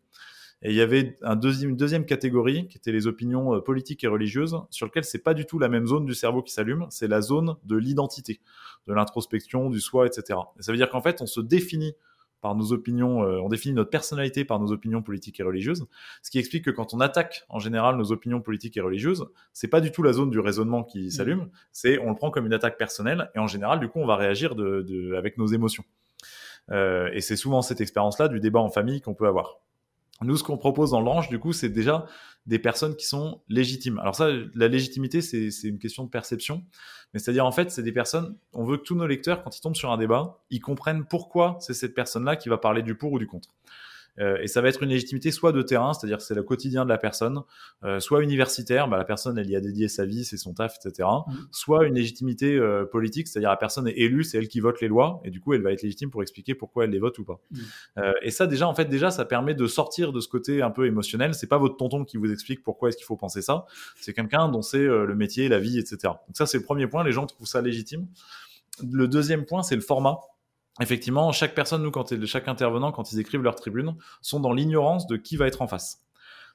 Et il y avait un deuxième, une deuxième catégorie qui était les opinions euh, politiques et religieuses, sur lequel c'est pas du tout la même zone du cerveau qui s'allume, c'est la zone de l'identité, de l'introspection, du soi, etc. Et ça veut dire qu'en fait, on se définit par nos opinions, euh, on définit notre personnalité par nos opinions politiques et religieuses, ce qui explique que quand on attaque en général nos opinions politiques et religieuses, c'est pas du tout la zone du raisonnement qui mmh. s'allume, c'est on le prend comme une attaque personnelle et en général du coup on va réagir de, de, avec nos émotions. Euh, et c'est souvent cette expérience-là du débat en famille qu'on peut avoir. Nous, ce qu'on propose dans l'ange, du coup, c'est déjà des personnes qui sont légitimes. Alors ça, la légitimité, c'est une question de perception. Mais c'est-à-dire, en fait, c'est des personnes, on veut que tous nos lecteurs, quand ils tombent sur un débat, ils comprennent pourquoi c'est cette personne-là qui va parler du pour ou du contre. Euh, et ça va être une légitimité soit de terrain, c'est-à-dire c'est le quotidien de la personne, euh, soit universitaire, bah, la personne elle y a dédié sa vie, c'est son taf, etc. Mmh. Soit une légitimité euh, politique, c'est-à-dire la personne est élue, c'est elle qui vote les lois, et du coup elle va être légitime pour expliquer pourquoi elle les vote ou pas. Mmh. et ça déjà, en fait, déjà ça permet de sortir de ce côté un peu émotionnel. C'est pas votre tonton qui vous explique pourquoi est-ce qu'il faut penser ça, c'est quelqu'un dont c'est le métier, la vie, etc. Donc ça c'est le premier point, les gens trouvent ça légitime. Le deuxième point, c'est le format effectivement, chaque personne, nous, quand chaque intervenant, quand ils écrivent leur tribune, sont dans l'ignorance de qui va être en face.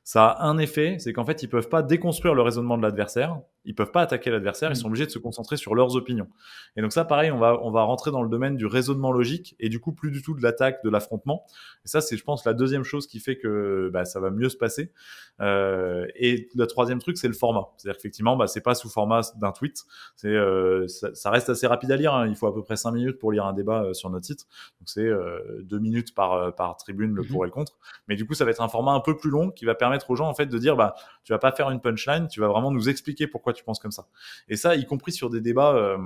Ça a un effet, c'est qu'en fait, ils peuvent pas déconstruire le raisonnement de l'adversaire, Ils peuvent pas attaquer l'adversaire, ils mm. sont obligés de se concentrer sur leurs opinions. Et donc ça, pareil, on va, on va rentrer dans le domaine du raisonnement logique et du coup plus du tout de l'attaque, de l'affrontement. Et ça, c'est, je pense, la deuxième chose qui fait que bah, ça va mieux se passer. Euh, et le troisième truc, c'est le format. C'est-à-dire qu'effectivement, bah, c'est pas sous format d'un tweet. C'est, euh, ça, reste assez rapide à lire. Hein. Il faut à peu près cinq minutes pour lire un débat euh, sur notre site. Donc c'est euh, deux minutes par, par tribune, le mm-hmm. pour et le contre. Mais du coup, ça va être un format un peu plus long qui va permettre aux gens en fait de dire, bah, tu vas pas faire une punchline, tu vas vraiment nous expliquer pourquoi tu penses comme ça. Et ça, y compris sur des débats euh,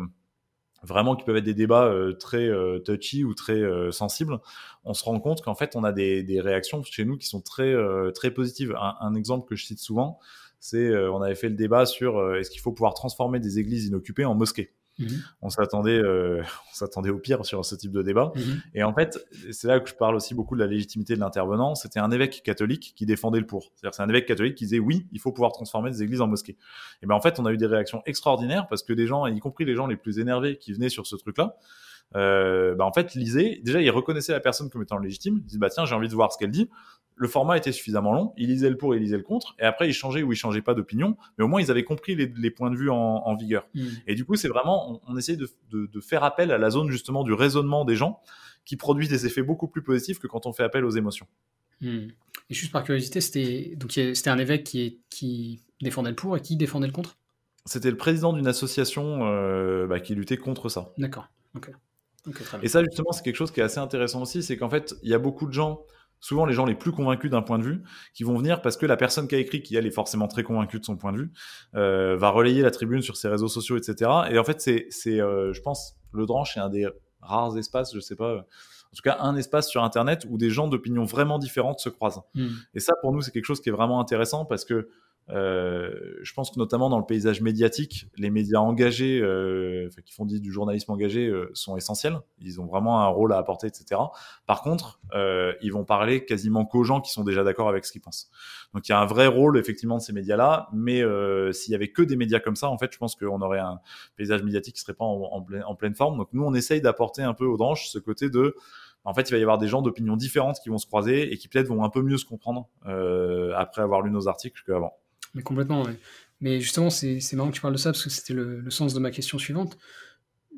vraiment qui peuvent être des débats euh, très euh, touchy ou très sensibles, on se rend compte qu'en fait, on a des, des, réactions chez nous qui sont très, très positives. Un, un, exemple que je cite souvent, c'est on avait fait le débat sur est-ce qu'il faut pouvoir transformer des églises inoccupées en mosquées? Mhm. On s'attendait, euh, (laughs) on s'attendait au pire sur ce type de débat. Mhm. Et en fait, c'est là que je parle aussi beaucoup de la légitimité de l'intervenant. C'était un évêque catholique qui défendait le pour. C'est-à-dire, c'est un évêque catholique qui disait oui, il faut pouvoir transformer des églises en mosquées. Et ben en fait, on a eu des réactions extraordinaires parce que des gens, y compris les gens les plus énervés qui venaient sur ce truc-là, euh, bah en fait, lisaient. Déjà, ils reconnaissaient la personne comme étant légitime. Ils disaient bah tiens, j'ai envie de voir ce qu'elle dit le format était suffisamment long, ils lisaient le pour et ils lisaient le contre, et après ils changeaient ou ils changeaient pas d'opinion, mais au moins ils avaient compris les, points de vue en, vigueur. Hmm. Et du coup, c'est vraiment, on, essaye de, faire appel à la zone justement du raisonnement des gens, qui produit des effets beaucoup plus positifs que quand on fait appel aux émotions. Hmm. Et juste par curiosité, c'était donc c'était un évêque qui, qui défendait le pour et qui défendait le contre? C'était le président d'une association euh, bah, qui luttait contre ça. D'accord. Et ça, justement, c'est quelque chose qui est assez intéressant aussi, c'est qu'en fait, il y a beaucoup de gens souvent les gens les plus convaincus d'un point de vue, qui vont venir parce que la personne qui a écrit, qui elle est forcément très convaincue de son point de vue, euh, va relayer la tribune sur ses réseaux sociaux, etc. Et en fait, c'est, c'est euh, je pense, le Dranche est un des rares espaces, je sais pas, en tout cas un espace sur Internet où des gens d'opinions vraiment différentes se croisent. Hmm. Et ça, pour nous, c'est quelque chose qui est vraiment intéressant parce que euh, je pense que notamment dans le paysage médiatique, les médias engagés, euh, qui font du journalisme engagé, euh, sont essentiels. Ils ont vraiment un rôle à apporter, etc. Par contre, euh, ils vont parler quasiment qu'aux gens qui sont déjà d'accord avec ce qu'ils pensent. Donc il y a un vrai rôle effectivement de ces médias-là, mais euh, s'il y avait que des médias comme ça, en fait, je pense qu'on aurait un paysage médiatique qui serait pas en, en, en pleine forme. Donc nous, on essaye d'apporter un peu aux branches ce côté de en fait, il va y avoir des gens d'opinions différentes qui vont se croiser et qui peut-être vont un peu mieux se comprendre euh, après avoir lu nos articles qu'avant. Mais complètement, Mais justement, c'est marrant que tu parles de ça parce que c'était le, sens de ma question suivante.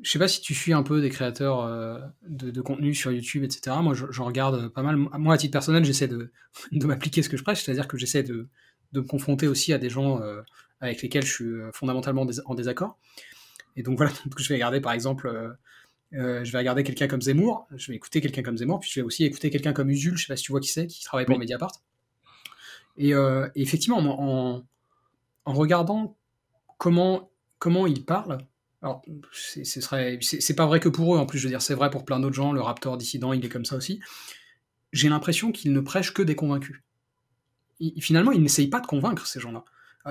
Je sais pas si tu suis un peu des créateurs euh, de, contenu sur YouTube, etc. Moi, je, regarde pas mal. Moi, à titre personnel, j'essaie de, (laughs) de m'appliquer ce que je prêche, c'est-à-dire que j'essaie de, me confronter aussi à des gens euh, avec lesquels je suis euh, fondamentalement en désaccord. Et donc voilà, (laughs) je vais regarder par exemple, je vais regarder quelqu'un comme Zemmour, je vais écouter quelqu'un comme Zemmour, puis je vais aussi écouter quelqu'un comme Usul, je sais pas si tu vois qui c'est, qui travaille pour Mediapart. Et, effectivement, en, en, regardant comment, comment ils parlent, alors ce serait, c'est pas vrai que pour eux, en plus, je veux dire, c'est vrai pour plein d'autres gens, le Raptor dissident, il est comme ça aussi. J'ai l'impression qu'ils ne prêchent que des convaincus. finalement, ils n'essayent pas de convaincre ces gens-là.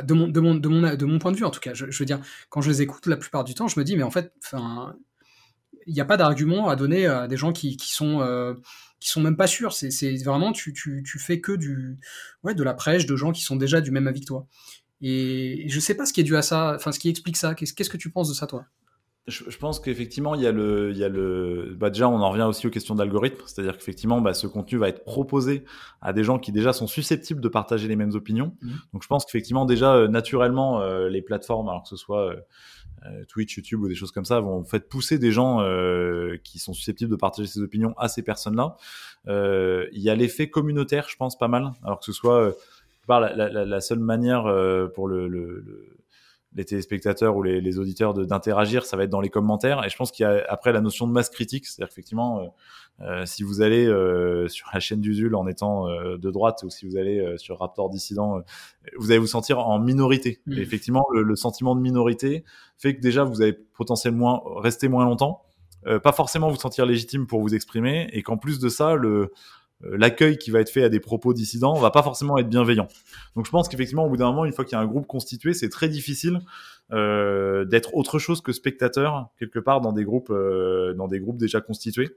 De mon, de, mon, de, mon, de mon point de vue, en tout cas. Je, veux dire, quand je les écoute, la plupart du temps, je me dis, mais en fait, il n'y a pas d'argument à donner à des gens qui, qui sont. Euh, qui sont même pas sûrs. C'est vraiment, tu, tu, tu, fais que du, ouais, de la prêche de gens qui sont déjà du même avis que toi. Et je sais pas ce qui est dû à ça, enfin, ce qui explique ça. Qu'est-ce que tu penses de ça, toi? Je, pense qu'effectivement, il y a le, il y a le, bah déjà, on en revient aussi aux questions d'algorithme, c'est-à-dire qu'effectivement, bah, ce contenu va être proposé à des gens qui déjà sont susceptibles de partager les mêmes opinions. Mmh. Donc, je pense qu'effectivement, déjà, euh, naturellement, euh, les plateformes, alors que ce soit euh, euh, Twitch, YouTube ou des choses comme ça vont en fait pousser des gens qui sont susceptibles de partager ces opinions à ces personnes-là. Il y a l'effet communautaire, je pense, pas mal. Alors que ce soit la, la, la, seule manière pour le, le, les téléspectateurs ou les, les auditeurs d'interagir, ça va être dans les commentaires. Et je pense qu'il y a après la notion de masse critique, c'est-à-dire effectivement, euh, si vous allez euh, sur la chaîne d'Usul en étant euh, de droite ou si vous allez sur Raptor dissident, vous allez vous sentir en minorité. Et effectivement, le, le, sentiment de minorité fait que déjà vous allez potentiellement rester moins longtemps, pas forcément vous sentir légitime pour vous exprimer, et qu'en plus de ça, le l'accueil qui va être fait à des propos dissidents va pas forcément être bienveillant. Donc je pense qu'effectivement, au bout d'un moment, une fois qu'il y a un groupe constitué, c'est très difficile euh, d'être autre chose que spectateur quelque part dans des groupes, euh, dans des groupes déjà constitués.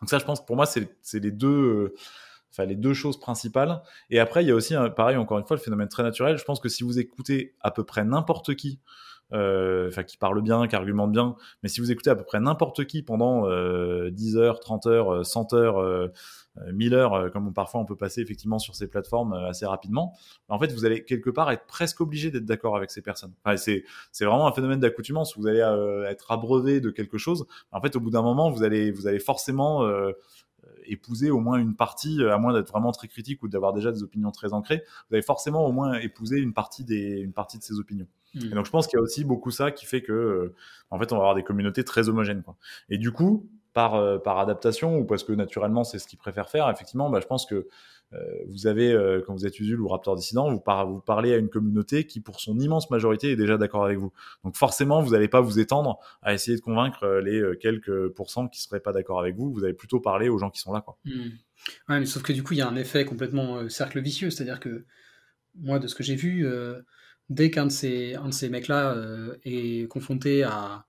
Donc ça, je pense, pour moi, c'est les deux, enfin les deux choses principales. Et après, il y a aussi, pareil, encore une fois, le phénomène très naturel. Je pense que si vous écoutez à peu près n'importe qui, euh, enfin qui parle bien, qui argumente bien, mais si vous écoutez à peu près n'importe qui pendant 10 heures, 30 heures, 100 heures, 1000 heures, comme parfois on peut passer effectivement sur ces plateformes assez rapidement, en fait, vous allez quelque part être presque obligé d'être d'accord avec ces personnes. Enfin, c'est, c'est vraiment un phénomène d'accoutumance. Vous allez être abreuvé de quelque chose. En fait, au bout d'un moment, vous allez, vous allez forcément épouser au moins une partie, euh, à moins d'être vraiment très critique ou d'avoir déjà des opinions très ancrées, vous allez forcément au moins épouser une partie, des, une partie de ces opinions. Hmm. Et donc je pense qu'il y a aussi beaucoup ça qui fait que, euh, en fait, on va avoir des communautés très homogènes. Quoi. Et du coup, par, euh, par adaptation ou parce que naturellement c'est ce qu'ils préfèrent faire, effectivement, bah, je pense que euh, vous avez, euh, quand vous êtes Usul ou Raptor Dissident, vous, vous, parlez à une communauté qui, pour son immense majorité, est déjà d'accord avec vous. Donc forcément, vous n'allez pas vous étendre à essayer de convaincre les quelques pourcents qui seraient pas d'accord avec vous. Vous allez plutôt parler aux gens qui sont là. Quoi. Hmm. Ouais, mais sauf que du coup, il y a un effet complètement cercle vicieux. C'est-à-dire que moi, de ce que j'ai vu, dès qu'un de ces, de ces mecs-là est confronté à,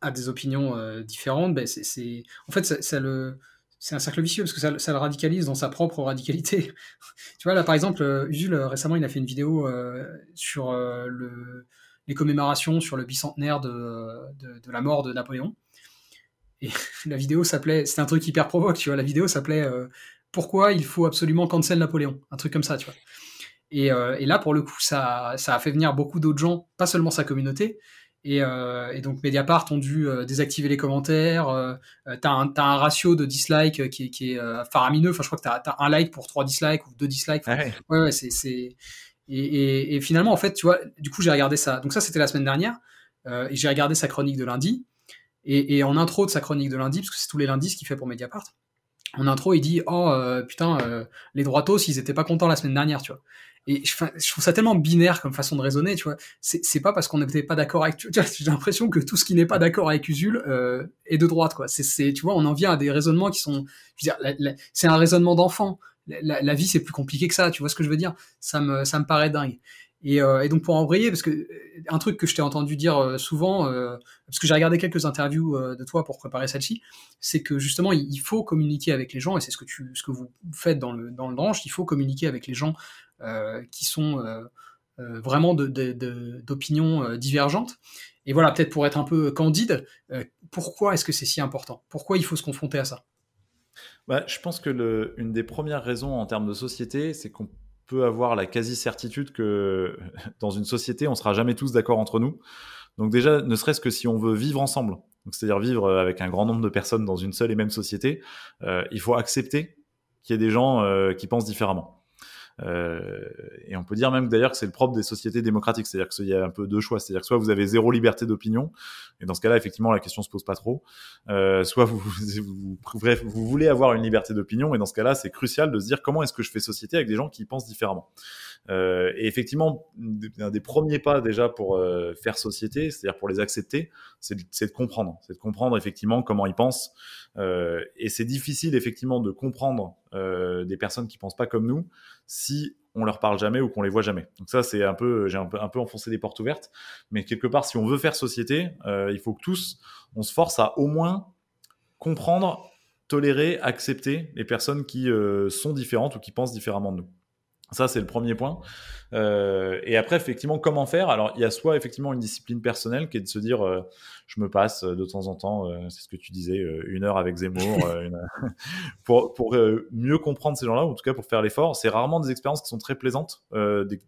à des opinions euh, différentes, ben c'est, en fait, ça, le, c'est un cercle vicieux parce que ça, ça, le radicalise dans sa propre radicalité. (laughs) tu vois, là, par exemple, euh, Usul, euh, récemment, il a fait une vidéo sur le, les commémorations sur le bicentenaire de, de, la mort de Napoléon. Et (laughs) la vidéo s'appelait, c'était un truc hyper provoque, tu vois, la vidéo s'appelait Pourquoi il faut absolument cancel Napoléon? Un truc comme ça, tu vois. Et, et, là, pour le coup, ça, ça a fait venir beaucoup d'autres gens, pas seulement sa communauté, euh, et, donc Mediapart ont dû euh, désactiver les commentaires. Euh, t'as un, as un ratio de dislike qui, qui est faramineux. Enfin, je crois que t'as as un like pour trois dislikes ou deux dislikes. ouais, ouais, c'est c'est et, et, finalement en fait, tu vois, du coup j'ai regardé ça. Donc ça c'était la semaine dernière et j'ai regardé sa chronique de lundi. Et, et, en intro de sa chronique de lundi, parce que c'est tous les lundis ce qu'il fait pour Mediapart. En intro, il dit oh putain les droitos ils étaient pas contents la semaine dernière, tu vois. Et je, je, trouve ça tellement binaire comme façon de raisonner, tu vois. C'est pas parce qu'on n'était pas d'accord avec. (laughs) J'ai l'impression que tout ce qui n'est pas d'accord avec Usul euh, est de droite, quoi. C'est, tu vois, on en vient à des raisonnements qui sont. Je veux dire, c'est un raisonnement d'enfant. La, la, vie, c'est plus compliqué que ça. Tu vois ce que je veux dire Ça me, ça me paraît dingue. Et, euh, et, donc pour embrayer, parce que euh, un truc que je t'ai entendu dire euh, souvent, parce que j'ai regardé quelques interviews de toi pour préparer celle-ci, c'est que justement il, faut communiquer avec les gens, et c'est ce que tu, ce que vous faites dans le dans le branche, il faut communiquer avec les gens qui sont vraiment d'opinions divergentes. Et voilà, peut-être pour être un peu candide, pourquoi est-ce que c'est si important? Pourquoi il faut se confronter à ça? Bah, Je pense que le, une des premières raisons en termes de société, c'est qu'on peut avoir la quasi-certitude que (laughs) dans une société, on sera jamais tous d'accord entre nous. Donc déjà, ne serait-ce que si on veut vivre ensemble, c'est-à-dire vivre avec un grand nombre de personnes dans une seule et même société, il faut accepter qu'il y ait des gens qui pensent différemment. Euh, et on peut dire même d'ailleurs que c'est le propre des sociétés démocratiques, c'est-à-dire qu'il y a un peu deux choix, c'est-à-dire que soit vous avez zéro liberté d'opinion, et dans ce cas-là, effectivement, la question se pose pas trop, euh, soit vous, (laughs) vous, vous voulez avoir une liberté d'opinion, et dans ce cas-là, c'est crucial de se dire comment est-ce que je fais société avec des gens qui pensent différemment. Euh, et effectivement, un des premiers pas déjà pour euh, faire société, c'est-à-dire pour les accepter, c'est de, comprendre, c'est de comprendre effectivement comment ils pensent. Euh, et c'est difficile effectivement de comprendre des personnes qui pensent pas comme nous si on leur parle jamais ou qu'on les voit jamais. Donc ça, c'est un peu, j'ai un peu, enfoncé des portes ouvertes. Mais quelque part, si on veut faire société, il faut que tous, on se force à au moins comprendre, tolérer, accepter les personnes qui sont différentes ou qui pensent différemment de nous. Ça, c'est le premier point. Euh, et après, effectivement, comment faire? Alors, il y a soit effectivement une discipline personnelle qui est de se dire, euh, je me passe euh, de temps en temps, euh, c'est ce que tu disais, euh, une heure avec Zemmour, (laughs) une... (laughs) pour, pour mieux comprendre ces gens-là, ou en tout cas pour faire l'effort. C'est rarement des expériences qui sont très plaisantes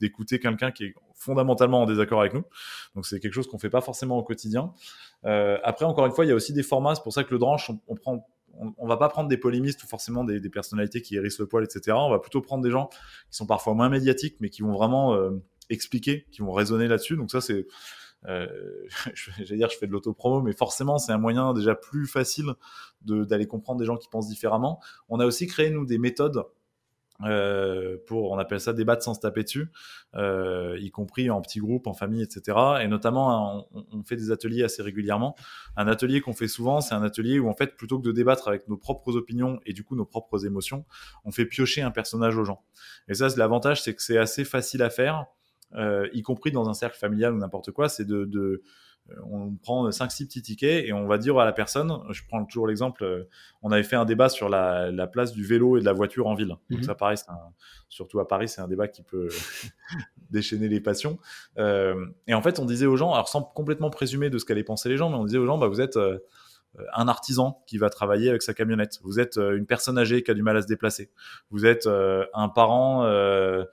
d'écouter quelqu'un qui est fondamentalement en désaccord avec nous. Donc, c'est quelque chose qu'on fait pas forcément au quotidien. après, encore une fois, il y a aussi des formats. C'est pour ça que le dranche, on, on prend on, on, va pas prendre des polémistes ou forcément des, des, personnalités qui hérissent le poil, etc. On va plutôt prendre des gens qui sont parfois moins médiatiques, mais qui vont vraiment euh, expliquer, qui vont raisonner là-dessus. Donc ça, c'est, euh, (laughs) j'allais dire, je fais de l'autopromo, mais forcément, c'est un moyen déjà plus facile d'aller comprendre des gens qui pensent différemment. On a aussi créé nous des méthodes euh, pour, on appelle ça débattre sans se taper dessus, euh, y compris en petits groupes, en famille, etc. Et notamment, on, on fait des ateliers assez régulièrement. Un atelier qu'on fait souvent, c'est un atelier où en fait, plutôt que de débattre avec nos propres opinions et du coup nos propres émotions, on fait piocher un personnage aux gens. Et ça, l'avantage, c'est que c'est assez facile à faire, euh, y compris dans un cercle familial ou n'importe quoi, c'est de, de on prend 5-6 petits tickets et on va dire à la personne, je prends toujours l'exemple, on avait fait un débat sur la, place du vélo et de la voiture en ville. Donc mhm. ça, pareil, surtout à Paris, c'est un débat qui peut (laughs) déchaîner les passions. et en fait, on disait aux gens, alors sans complètement présumer de ce qu'allaient penser les gens, mais on disait aux gens, bah, vous êtes un artisan qui va travailler avec sa camionnette. Vous êtes une personne âgée qui a du mal à se déplacer. Vous êtes un parent euh,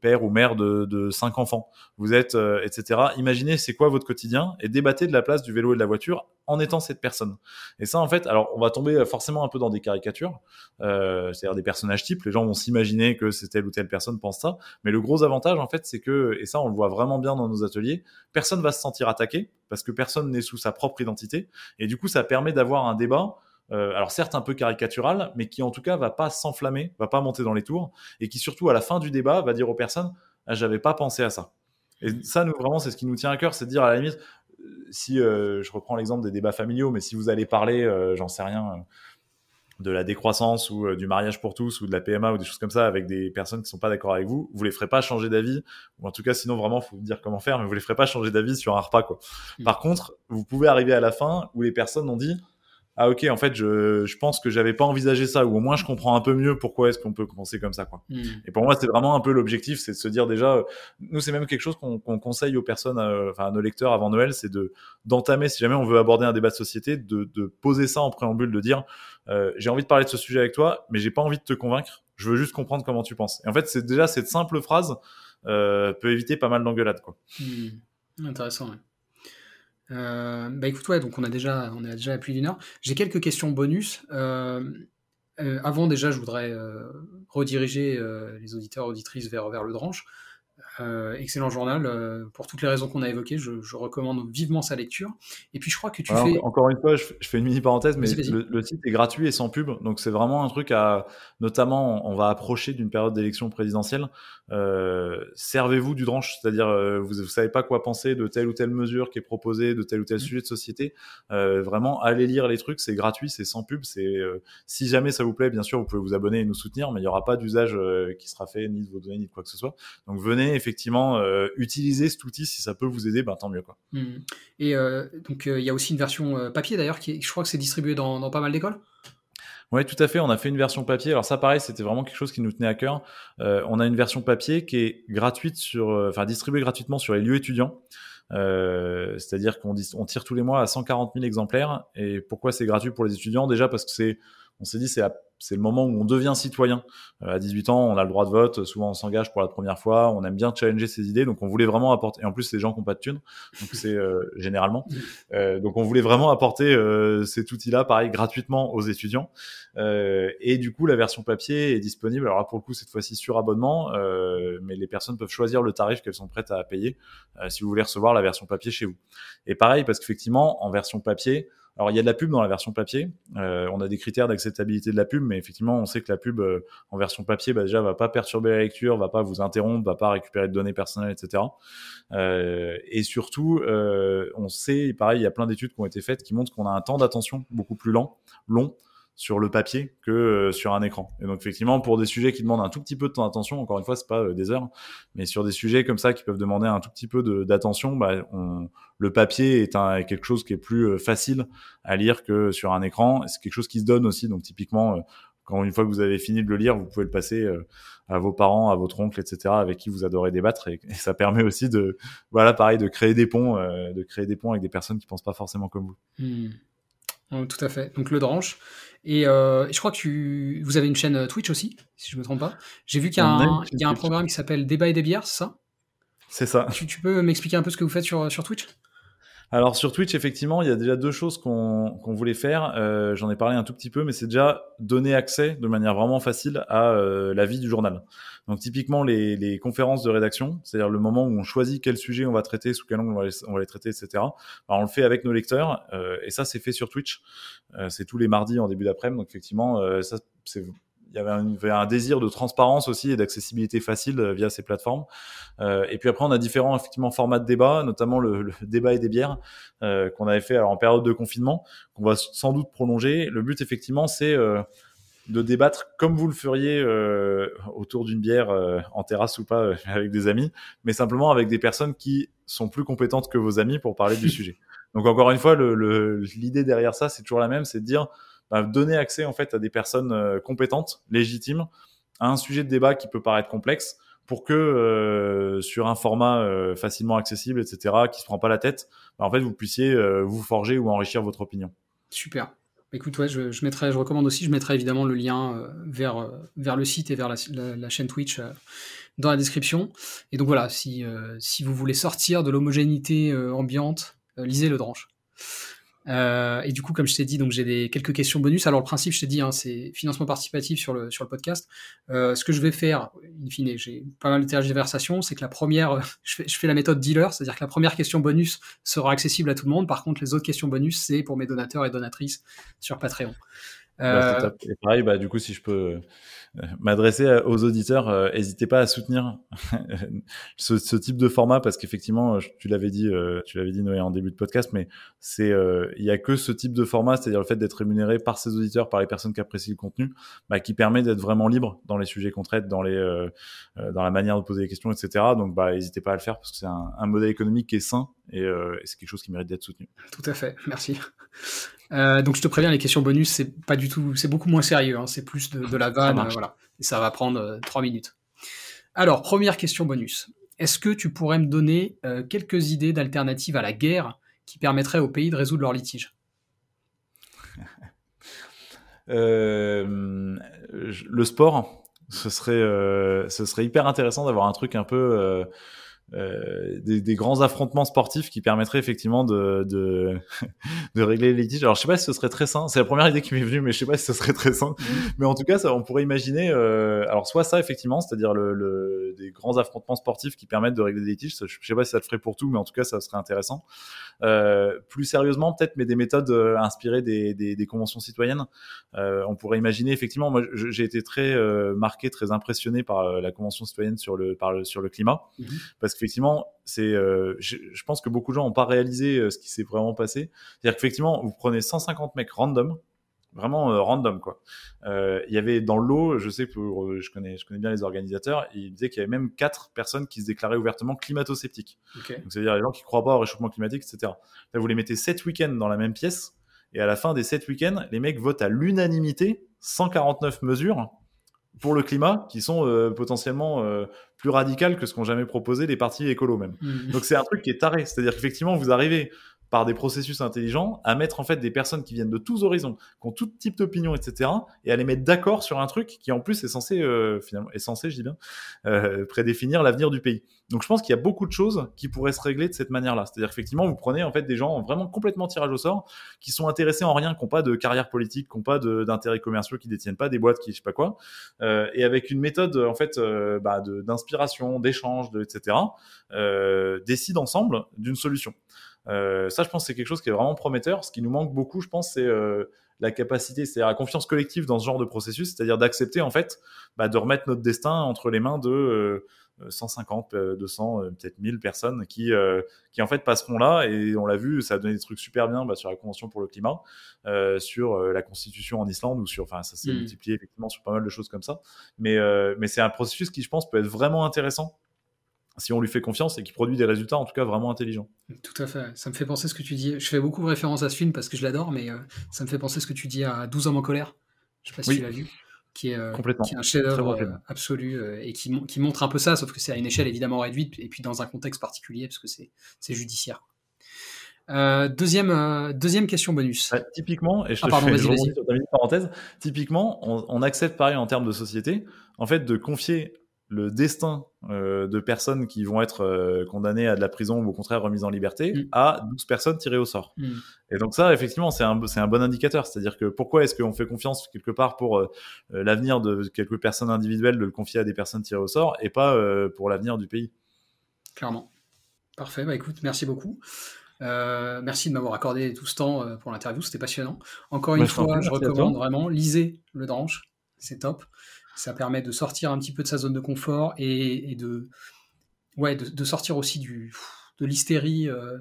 père ou mère de, de cinq enfants, vous êtes, euh, etc. Imaginez c'est quoi votre quotidien et débattez de la place du vélo et de la voiture en étant cette personne. Et ça, en fait, alors on va tomber forcément un peu dans des caricatures, euh, c'est-à-dire des personnages types. Les gens vont s'imaginer que c'est telle ou telle personne pense ça, mais le gros avantage, en fait, c'est que, et ça, on le voit vraiment bien dans nos ateliers, personne va se sentir attaqué parce que personne n'est sous sa propre identité, et du coup, ça permet d'avoir un débat euh, alors certes un peu caricatural, mais qui en tout cas va pas s'enflammer, va pas monter dans les tours, et qui surtout à la fin du débat va dire aux personnes ah, j'avais pas pensé à ça. Et ça, nous vraiment, c'est ce qui nous tient à cœur, c'est de dire à la limite, euh, si euh, je reprends l'exemple des débats familiaux, mais si vous allez parler, j'en sais rien, de la décroissance ou du mariage pour tous ou de la PMA ou des choses comme ça avec des personnes qui sont pas d'accord avec vous, vous les ferez pas changer d'avis ou en tout cas sinon vraiment faut vous dire comment faire mais vous les ferez pas changer d'avis sur un repas quoi. Mmh. Par contre, vous pouvez arriver à la fin où les personnes ont dit ah ok en fait je, je pense que j'avais pas envisagé ça ou au moins je comprends un peu mieux pourquoi est-ce qu'on peut commencer comme ça quoi hmm. et pour moi c'est vraiment un peu l'objectif c'est de se dire déjà nous c'est même quelque chose qu'on conseille aux personnes euh, enfin à nos lecteurs avant Noël c'est de d'entamer si jamais on veut aborder un débat de société de, de poser ça en préambule de dire euh, j'ai envie de parler de ce sujet avec toi mais j'ai pas envie de te convaincre je veux juste comprendre comment tu penses et en fait c'est déjà cette simple phrase euh, peut éviter pas mal d'engueulades quoi hmm. intéressant ouais. Euh, bah écoute, ouais, donc on a déjà, on est déjà à plus d'une heure. J'ai quelques questions bonus. Euh, euh, avant, déjà, je voudrais rediriger les auditeurs auditrices vers, vers le dranche. Euh, excellent journal. Euh, pour toutes les raisons qu'on a évoquées, je, recommande vivement sa lecture. Et puis je crois que tu fais. Encore une fois, je, fais une mini parenthèse, mais Le, site est gratuit et sans pub. Donc c'est vraiment un truc à. Notamment, on va approcher d'une période d'élection présidentielle. Euh, servez-vous du dranche, c'est-à-dire vous ne savez pas quoi penser de telle ou telle mesure qui est proposée, de tel ou tel mmh. sujet de société. vraiment, allez lire les trucs, c'est gratuit, c'est sans pub. C'est si jamais ça vous plaît, bien sûr, vous pouvez vous abonner et nous soutenir, mais il n'y aura pas d'usage qui sera fait ni de vos données ni de quoi que ce soit. Donc venez effectivement euh, utiliser cet outil si ça peut vous aider, ben, tant mieux. Quoi. Hmm. Et euh, donc euh, il y a aussi une version papier d'ailleurs, qui je crois que c'est distribué dans, pas mal d'écoles. Oui, tout à fait. On a fait une version papier. Alors ça, pareil, c'était vraiment quelque chose qui nous tenait à cœur. on a une version papier qui est gratuite sur, enfin distribuée gratuitement sur les lieux étudiants. C'est-à-dire qu'on on tire tous les mois à 140 000 exemplaires. Et pourquoi c'est gratuit pour les étudiants? Déjà parce que c'est, on s'est dit, c'est c'est le moment où on devient citoyen. Euh, à 18 ans, on a le droit de vote, souvent on s'engage pour la première fois, on aime bien challenger ses idées, donc on voulait vraiment apporter, et en plus c'est des gens qui n'ont pas de thunes, donc c'est euh, (laughs) généralement, euh, donc on voulait vraiment apporter cet outil-là, pareil, gratuitement aux étudiants, et du coup la version papier est disponible, alors là pour le coup cette fois-ci sur abonnement, mais les personnes peuvent choisir le tarif qu'elles sont prêtes à payer si vous voulez recevoir la version papier chez vous. Et pareil, parce qu'effectivement, en version papier, alors il y a de la pub dans la version papier. Euh, on a des critères d'acceptabilité de la pub, mais effectivement on sait que la pub euh, en version papier, bah, déjà va pas perturber la lecture, va pas vous interrompre, va pas récupérer de données personnelles, etc. Euh, et surtout, on sait, pareil, il y a plein d'études qui ont été faites qui montrent qu'on a un temps d'attention beaucoup plus lent, long sur le papier que euh, sur un écran. Et donc effectivement, pour des sujets qui demandent un tout petit peu de temps d'attention, encore une fois, c'est pas euh, des heures, mais sur des sujets comme ça qui peuvent demander un tout petit peu d'attention, bah, le papier est quelque chose qui est plus euh, facile à lire que sur un écran. C'est quelque chose qui se donne aussi. Donc typiquement, quand une fois que vous avez fini de le lire, vous pouvez le passer à vos parents, à votre oncle, etc., avec qui vous adorez débattre. Et, ça permet aussi de, voilà, pareil, de créer des ponts, de créer des ponts avec des personnes qui pensent pas forcément comme vous. Hmm. Tout à fait. Donc le dranche. Et euh, je crois que tu, vous avez une chaîne euh, Twitch aussi, si je me trompe pas. J'ai vu qu'il y a, un, il y a un programme qui s'appelle Débat et des bières, c'est ça? C'est ça. Tu, peux m'expliquer un peu ce que vous faites sur, sur Twitch? Alors sur Twitch, effectivement, il y a déjà deux choses qu'on voulait faire. Euh, J'en ai parlé un tout petit peu, mais c'est déjà donner accès de manière vraiment facile à euh, la vie du journal. Donc typiquement les, les conférences de rédaction, c'est-à-dire le moment où on choisit quel sujet on va traiter, sous quel angle on va les, on va les traiter, etc. Alors, on le fait avec nos lecteurs, euh, et ça c'est fait sur Twitch. Euh, c'est tous les mardis en début d'après-midi, donc effectivement, euh, ça c'est y avait un, un, désir de transparence aussi et d'accessibilité facile euh, via ces plateformes. Euh, et puis après, on a différents effectivement formats de débat, notamment le, le débat et des bières euh, qu'on avait fait alors, en période de confinement, qu'on va sans doute prolonger. Le but effectivement, c'est euh, de débattre comme vous le feriez euh, autour d'une bière euh, en terrasse ou pas euh, avec des amis, mais simplement avec des personnes qui sont plus compétentes que vos amis pour parler du (laughs) sujet. Donc encore une fois, l'idée le, derrière ça, c'est toujours la même, c'est de dire bah, donner accès en fait à des personnes compétentes, légitimes, à un sujet de débat qui peut paraître complexe, pour que sur un format facilement accessible, etc., qui se prend pas la tête, bah, en fait vous puissiez vous forger ou enrichir votre opinion. Super. Écoute, ouais, je, mettrai, je recommande aussi, je mettrai évidemment le lien euh, vers, euh, vers le site et vers la, chaîne Twitch euh, dans la description. Et donc voilà, si, si vous voulez sortir de l'homogénéité ambiante, lisez le Dranche. Euh, et du coup, comme je t'ai dit, donc j'ai des quelques questions bonus. Alors le principe, je t'ai dit, hein, c'est financement participatif sur le sur le podcast. Euh, ce que je vais faire, in fine, j'ai pas mal de tergiversations, c'est que la première, (laughs) je fais, je fais la méthode dealer, c'est-à-dire que la première question bonus sera accessible à tout le monde. Par contre, les autres questions bonus, c'est pour mes donateurs et donatrices sur Patreon. Bah, euh, et pareil, bah, du coup, si je peux m'adresser aux auditeurs, n'hésitez pas à soutenir (laughs) ce, ce, type de format parce qu'effectivement, tu l'avais dit, tu l'avais dit Noé en début de podcast, mais c'est il y a que ce type de format, c'est-à-dire le fait d'être rémunéré par ses auditeurs, par les personnes qui apprécient le contenu, bah, qui permet d'être vraiment libre dans les sujets qu'on traite, dans les dans la manière de poser les questions, etc. Donc, bah, n'hésitez pas à le faire parce que c'est un, un, modèle économique qui est sain et, et c'est quelque chose qui mérite d'être soutenu. Tout à fait, merci. Euh, donc je te préviens, les questions bonus, c'est pas du tout, c'est beaucoup moins sérieux, hein, c'est plus de, la vanne, euh. Et ça va prendre euh, trois minutes. Alors, première question bonus. Est-ce que tu pourrais me donner quelques idées d'alternatives à la guerre qui permettraient aux pays de résoudre leurs litiges? (laughs) Le sport, ce serait, ce serait hyper intéressant d'avoir un truc un peu euh, des, des, grands affrontements sportifs qui permettraient effectivement de, de, (laughs) de, régler les litiges. Alors je sais pas si ce serait très sain, c'est la première idée qui m'est venue, mais je sais pas si ce serait très sain. Mm. Mais en tout cas, ça, on pourrait imaginer, euh, alors soit ça effectivement, c'est-à-dire le, le, des grands affrontements sportifs qui permettent de régler des litiges. Je sais pas si ça le ferait pour tout, mais en tout cas, ça serait intéressant. Euh, plus sérieusement, peut-être, mais des méthodes euh, inspirées des, des, des conventions citoyennes. Euh, on pourrait imaginer effectivement. Moi, j'ai été très marqué, très impressionné par la convention citoyenne sur le, par le, sur le climat, mm-hmm. parce qu'effectivement, c'est, je, je, pense que beaucoup de gens n'ont pas réalisé ce qui s'est vraiment passé. C'est-à-dire qu'effectivement, vous prenez 150 mecs random vraiment euh, random quoi. Euh, il y avait dans l'eau, je sais pour, euh, je connais, je connais bien les organisateurs, ils disaient qu'il y avait même quatre personnes qui se déclaraient ouvertement climato-sceptiques. Donc c'est-à-dire les gens qui croient pas au réchauffement climatique, etc. Là, vous les mettez sept week-ends dans la même pièce et à la fin des sept week-ends, les mecs votent à l'unanimité 149 mesures pour le climat qui sont potentiellement plus radicales que ce qu'ont jamais proposé les partis écolos même. Mmh. Donc c'est un truc qui est taré, c'est-à-dire qu'effectivement vous arrivez par des processus intelligents, à mettre en fait des personnes qui viennent de tous horizons, qui ont tout type d'opinion, etc., et à les mettre d'accord sur un truc qui en plus est censé, euh, finalement, est censé, je dis bien, euh, prédéfinir l'avenir du pays. Donc je pense qu'il y a beaucoup de choses qui pourraient se régler de cette manière-là. C'est-à-dire effectivement, vous prenez en fait des gens vraiment complètement tirage au sort, qui sont intéressés en rien, qui n'ont pas de carrière politique, qui n'ont pas d'intérêts commerciaux, qui détiennent pas des boîtes, qui je sais pas quoi, euh, et avec une méthode en fait euh, bah, d'inspiration, d'échange, etc., euh, décident ensemble d'une solution. Euh, ça, je pense, c'est quelque chose qui est vraiment prometteur. Ce qui nous manque beaucoup, je pense, c'est euh, la capacité, c'est-à-dire la confiance collective dans ce genre de processus, c'est-à-dire d'accepter en fait bah, de remettre notre destin entre les mains de euh, 150, 200, euh, peut-être 1000 personnes qui, euh, qui en fait passeront là et on l'a vu, ça a donné des trucs super bien bah, sur la convention pour le climat, sur la constitution en Islande ou sur, enfin ça s'est mm. multiplié effectivement sur pas mal de choses comme ça, mais mais c'est un processus qui je pense peut être vraiment intéressant si on lui fait confiance et qui produit des résultats en tout cas vraiment intelligents. Tout à fait. Ça me fait penser ce que tu dis. Je fais beaucoup de références à ce film parce que je l'adore, mais euh, ça me fait penser ce que tu dis à 12 hommes en colère. Je sais pas si tu l'as vu. Qui est, euh, qui est un chef-d'œuvre euh, absolu et qui, qui, montre un peu ça, sauf que c'est à une échelle évidemment réduite et puis dans un contexte particulier parce que c'est judiciaire. deuxième, deuxième question bonus. typiquement, et je, ah, pardon, fais, je parenthèse, typiquement, on, on, accepte pareil en termes de société, en fait, de confier le destin euh, de personnes qui vont être euh, condamnées à de la prison ou au contraire remises en liberté mm. à 12 personnes tirées au sort. Mm. Et donc ça, effectivement, c'est un, un bon indicateur. C'est-à-dire que pourquoi est-ce qu'on fait confiance quelque part pour euh, l'avenir de quelques personnes individuelles de le confier à des personnes tirées au sort et pas pour l'avenir du pays? Clairement. Parfait. Bah écoute, merci beaucoup. merci de m'avoir accordé tout ce temps pour l'interview, c'était passionnant. Encore une fois, je recommande vraiment, lisez le Dranche, c'est top. Ça permet de sortir un petit peu de sa zone de confort et, de, ouais, de, sortir aussi du, de l'hystérie euh,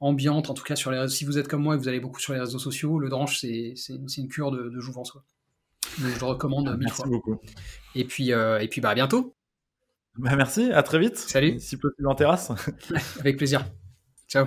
ambiante, en tout cas sur les Si vous êtes comme moi et vous allez beaucoup sur les réseaux sociaux, le dranche, c'est une, une, cure de, de jouvence. je le recommande mille Merci fois. beaucoup. Et puis, et puis bah, à bientôt. Bah, merci, à très vite. Salut. Si possible en terrasse. (laughs) Avec plaisir. Ciao.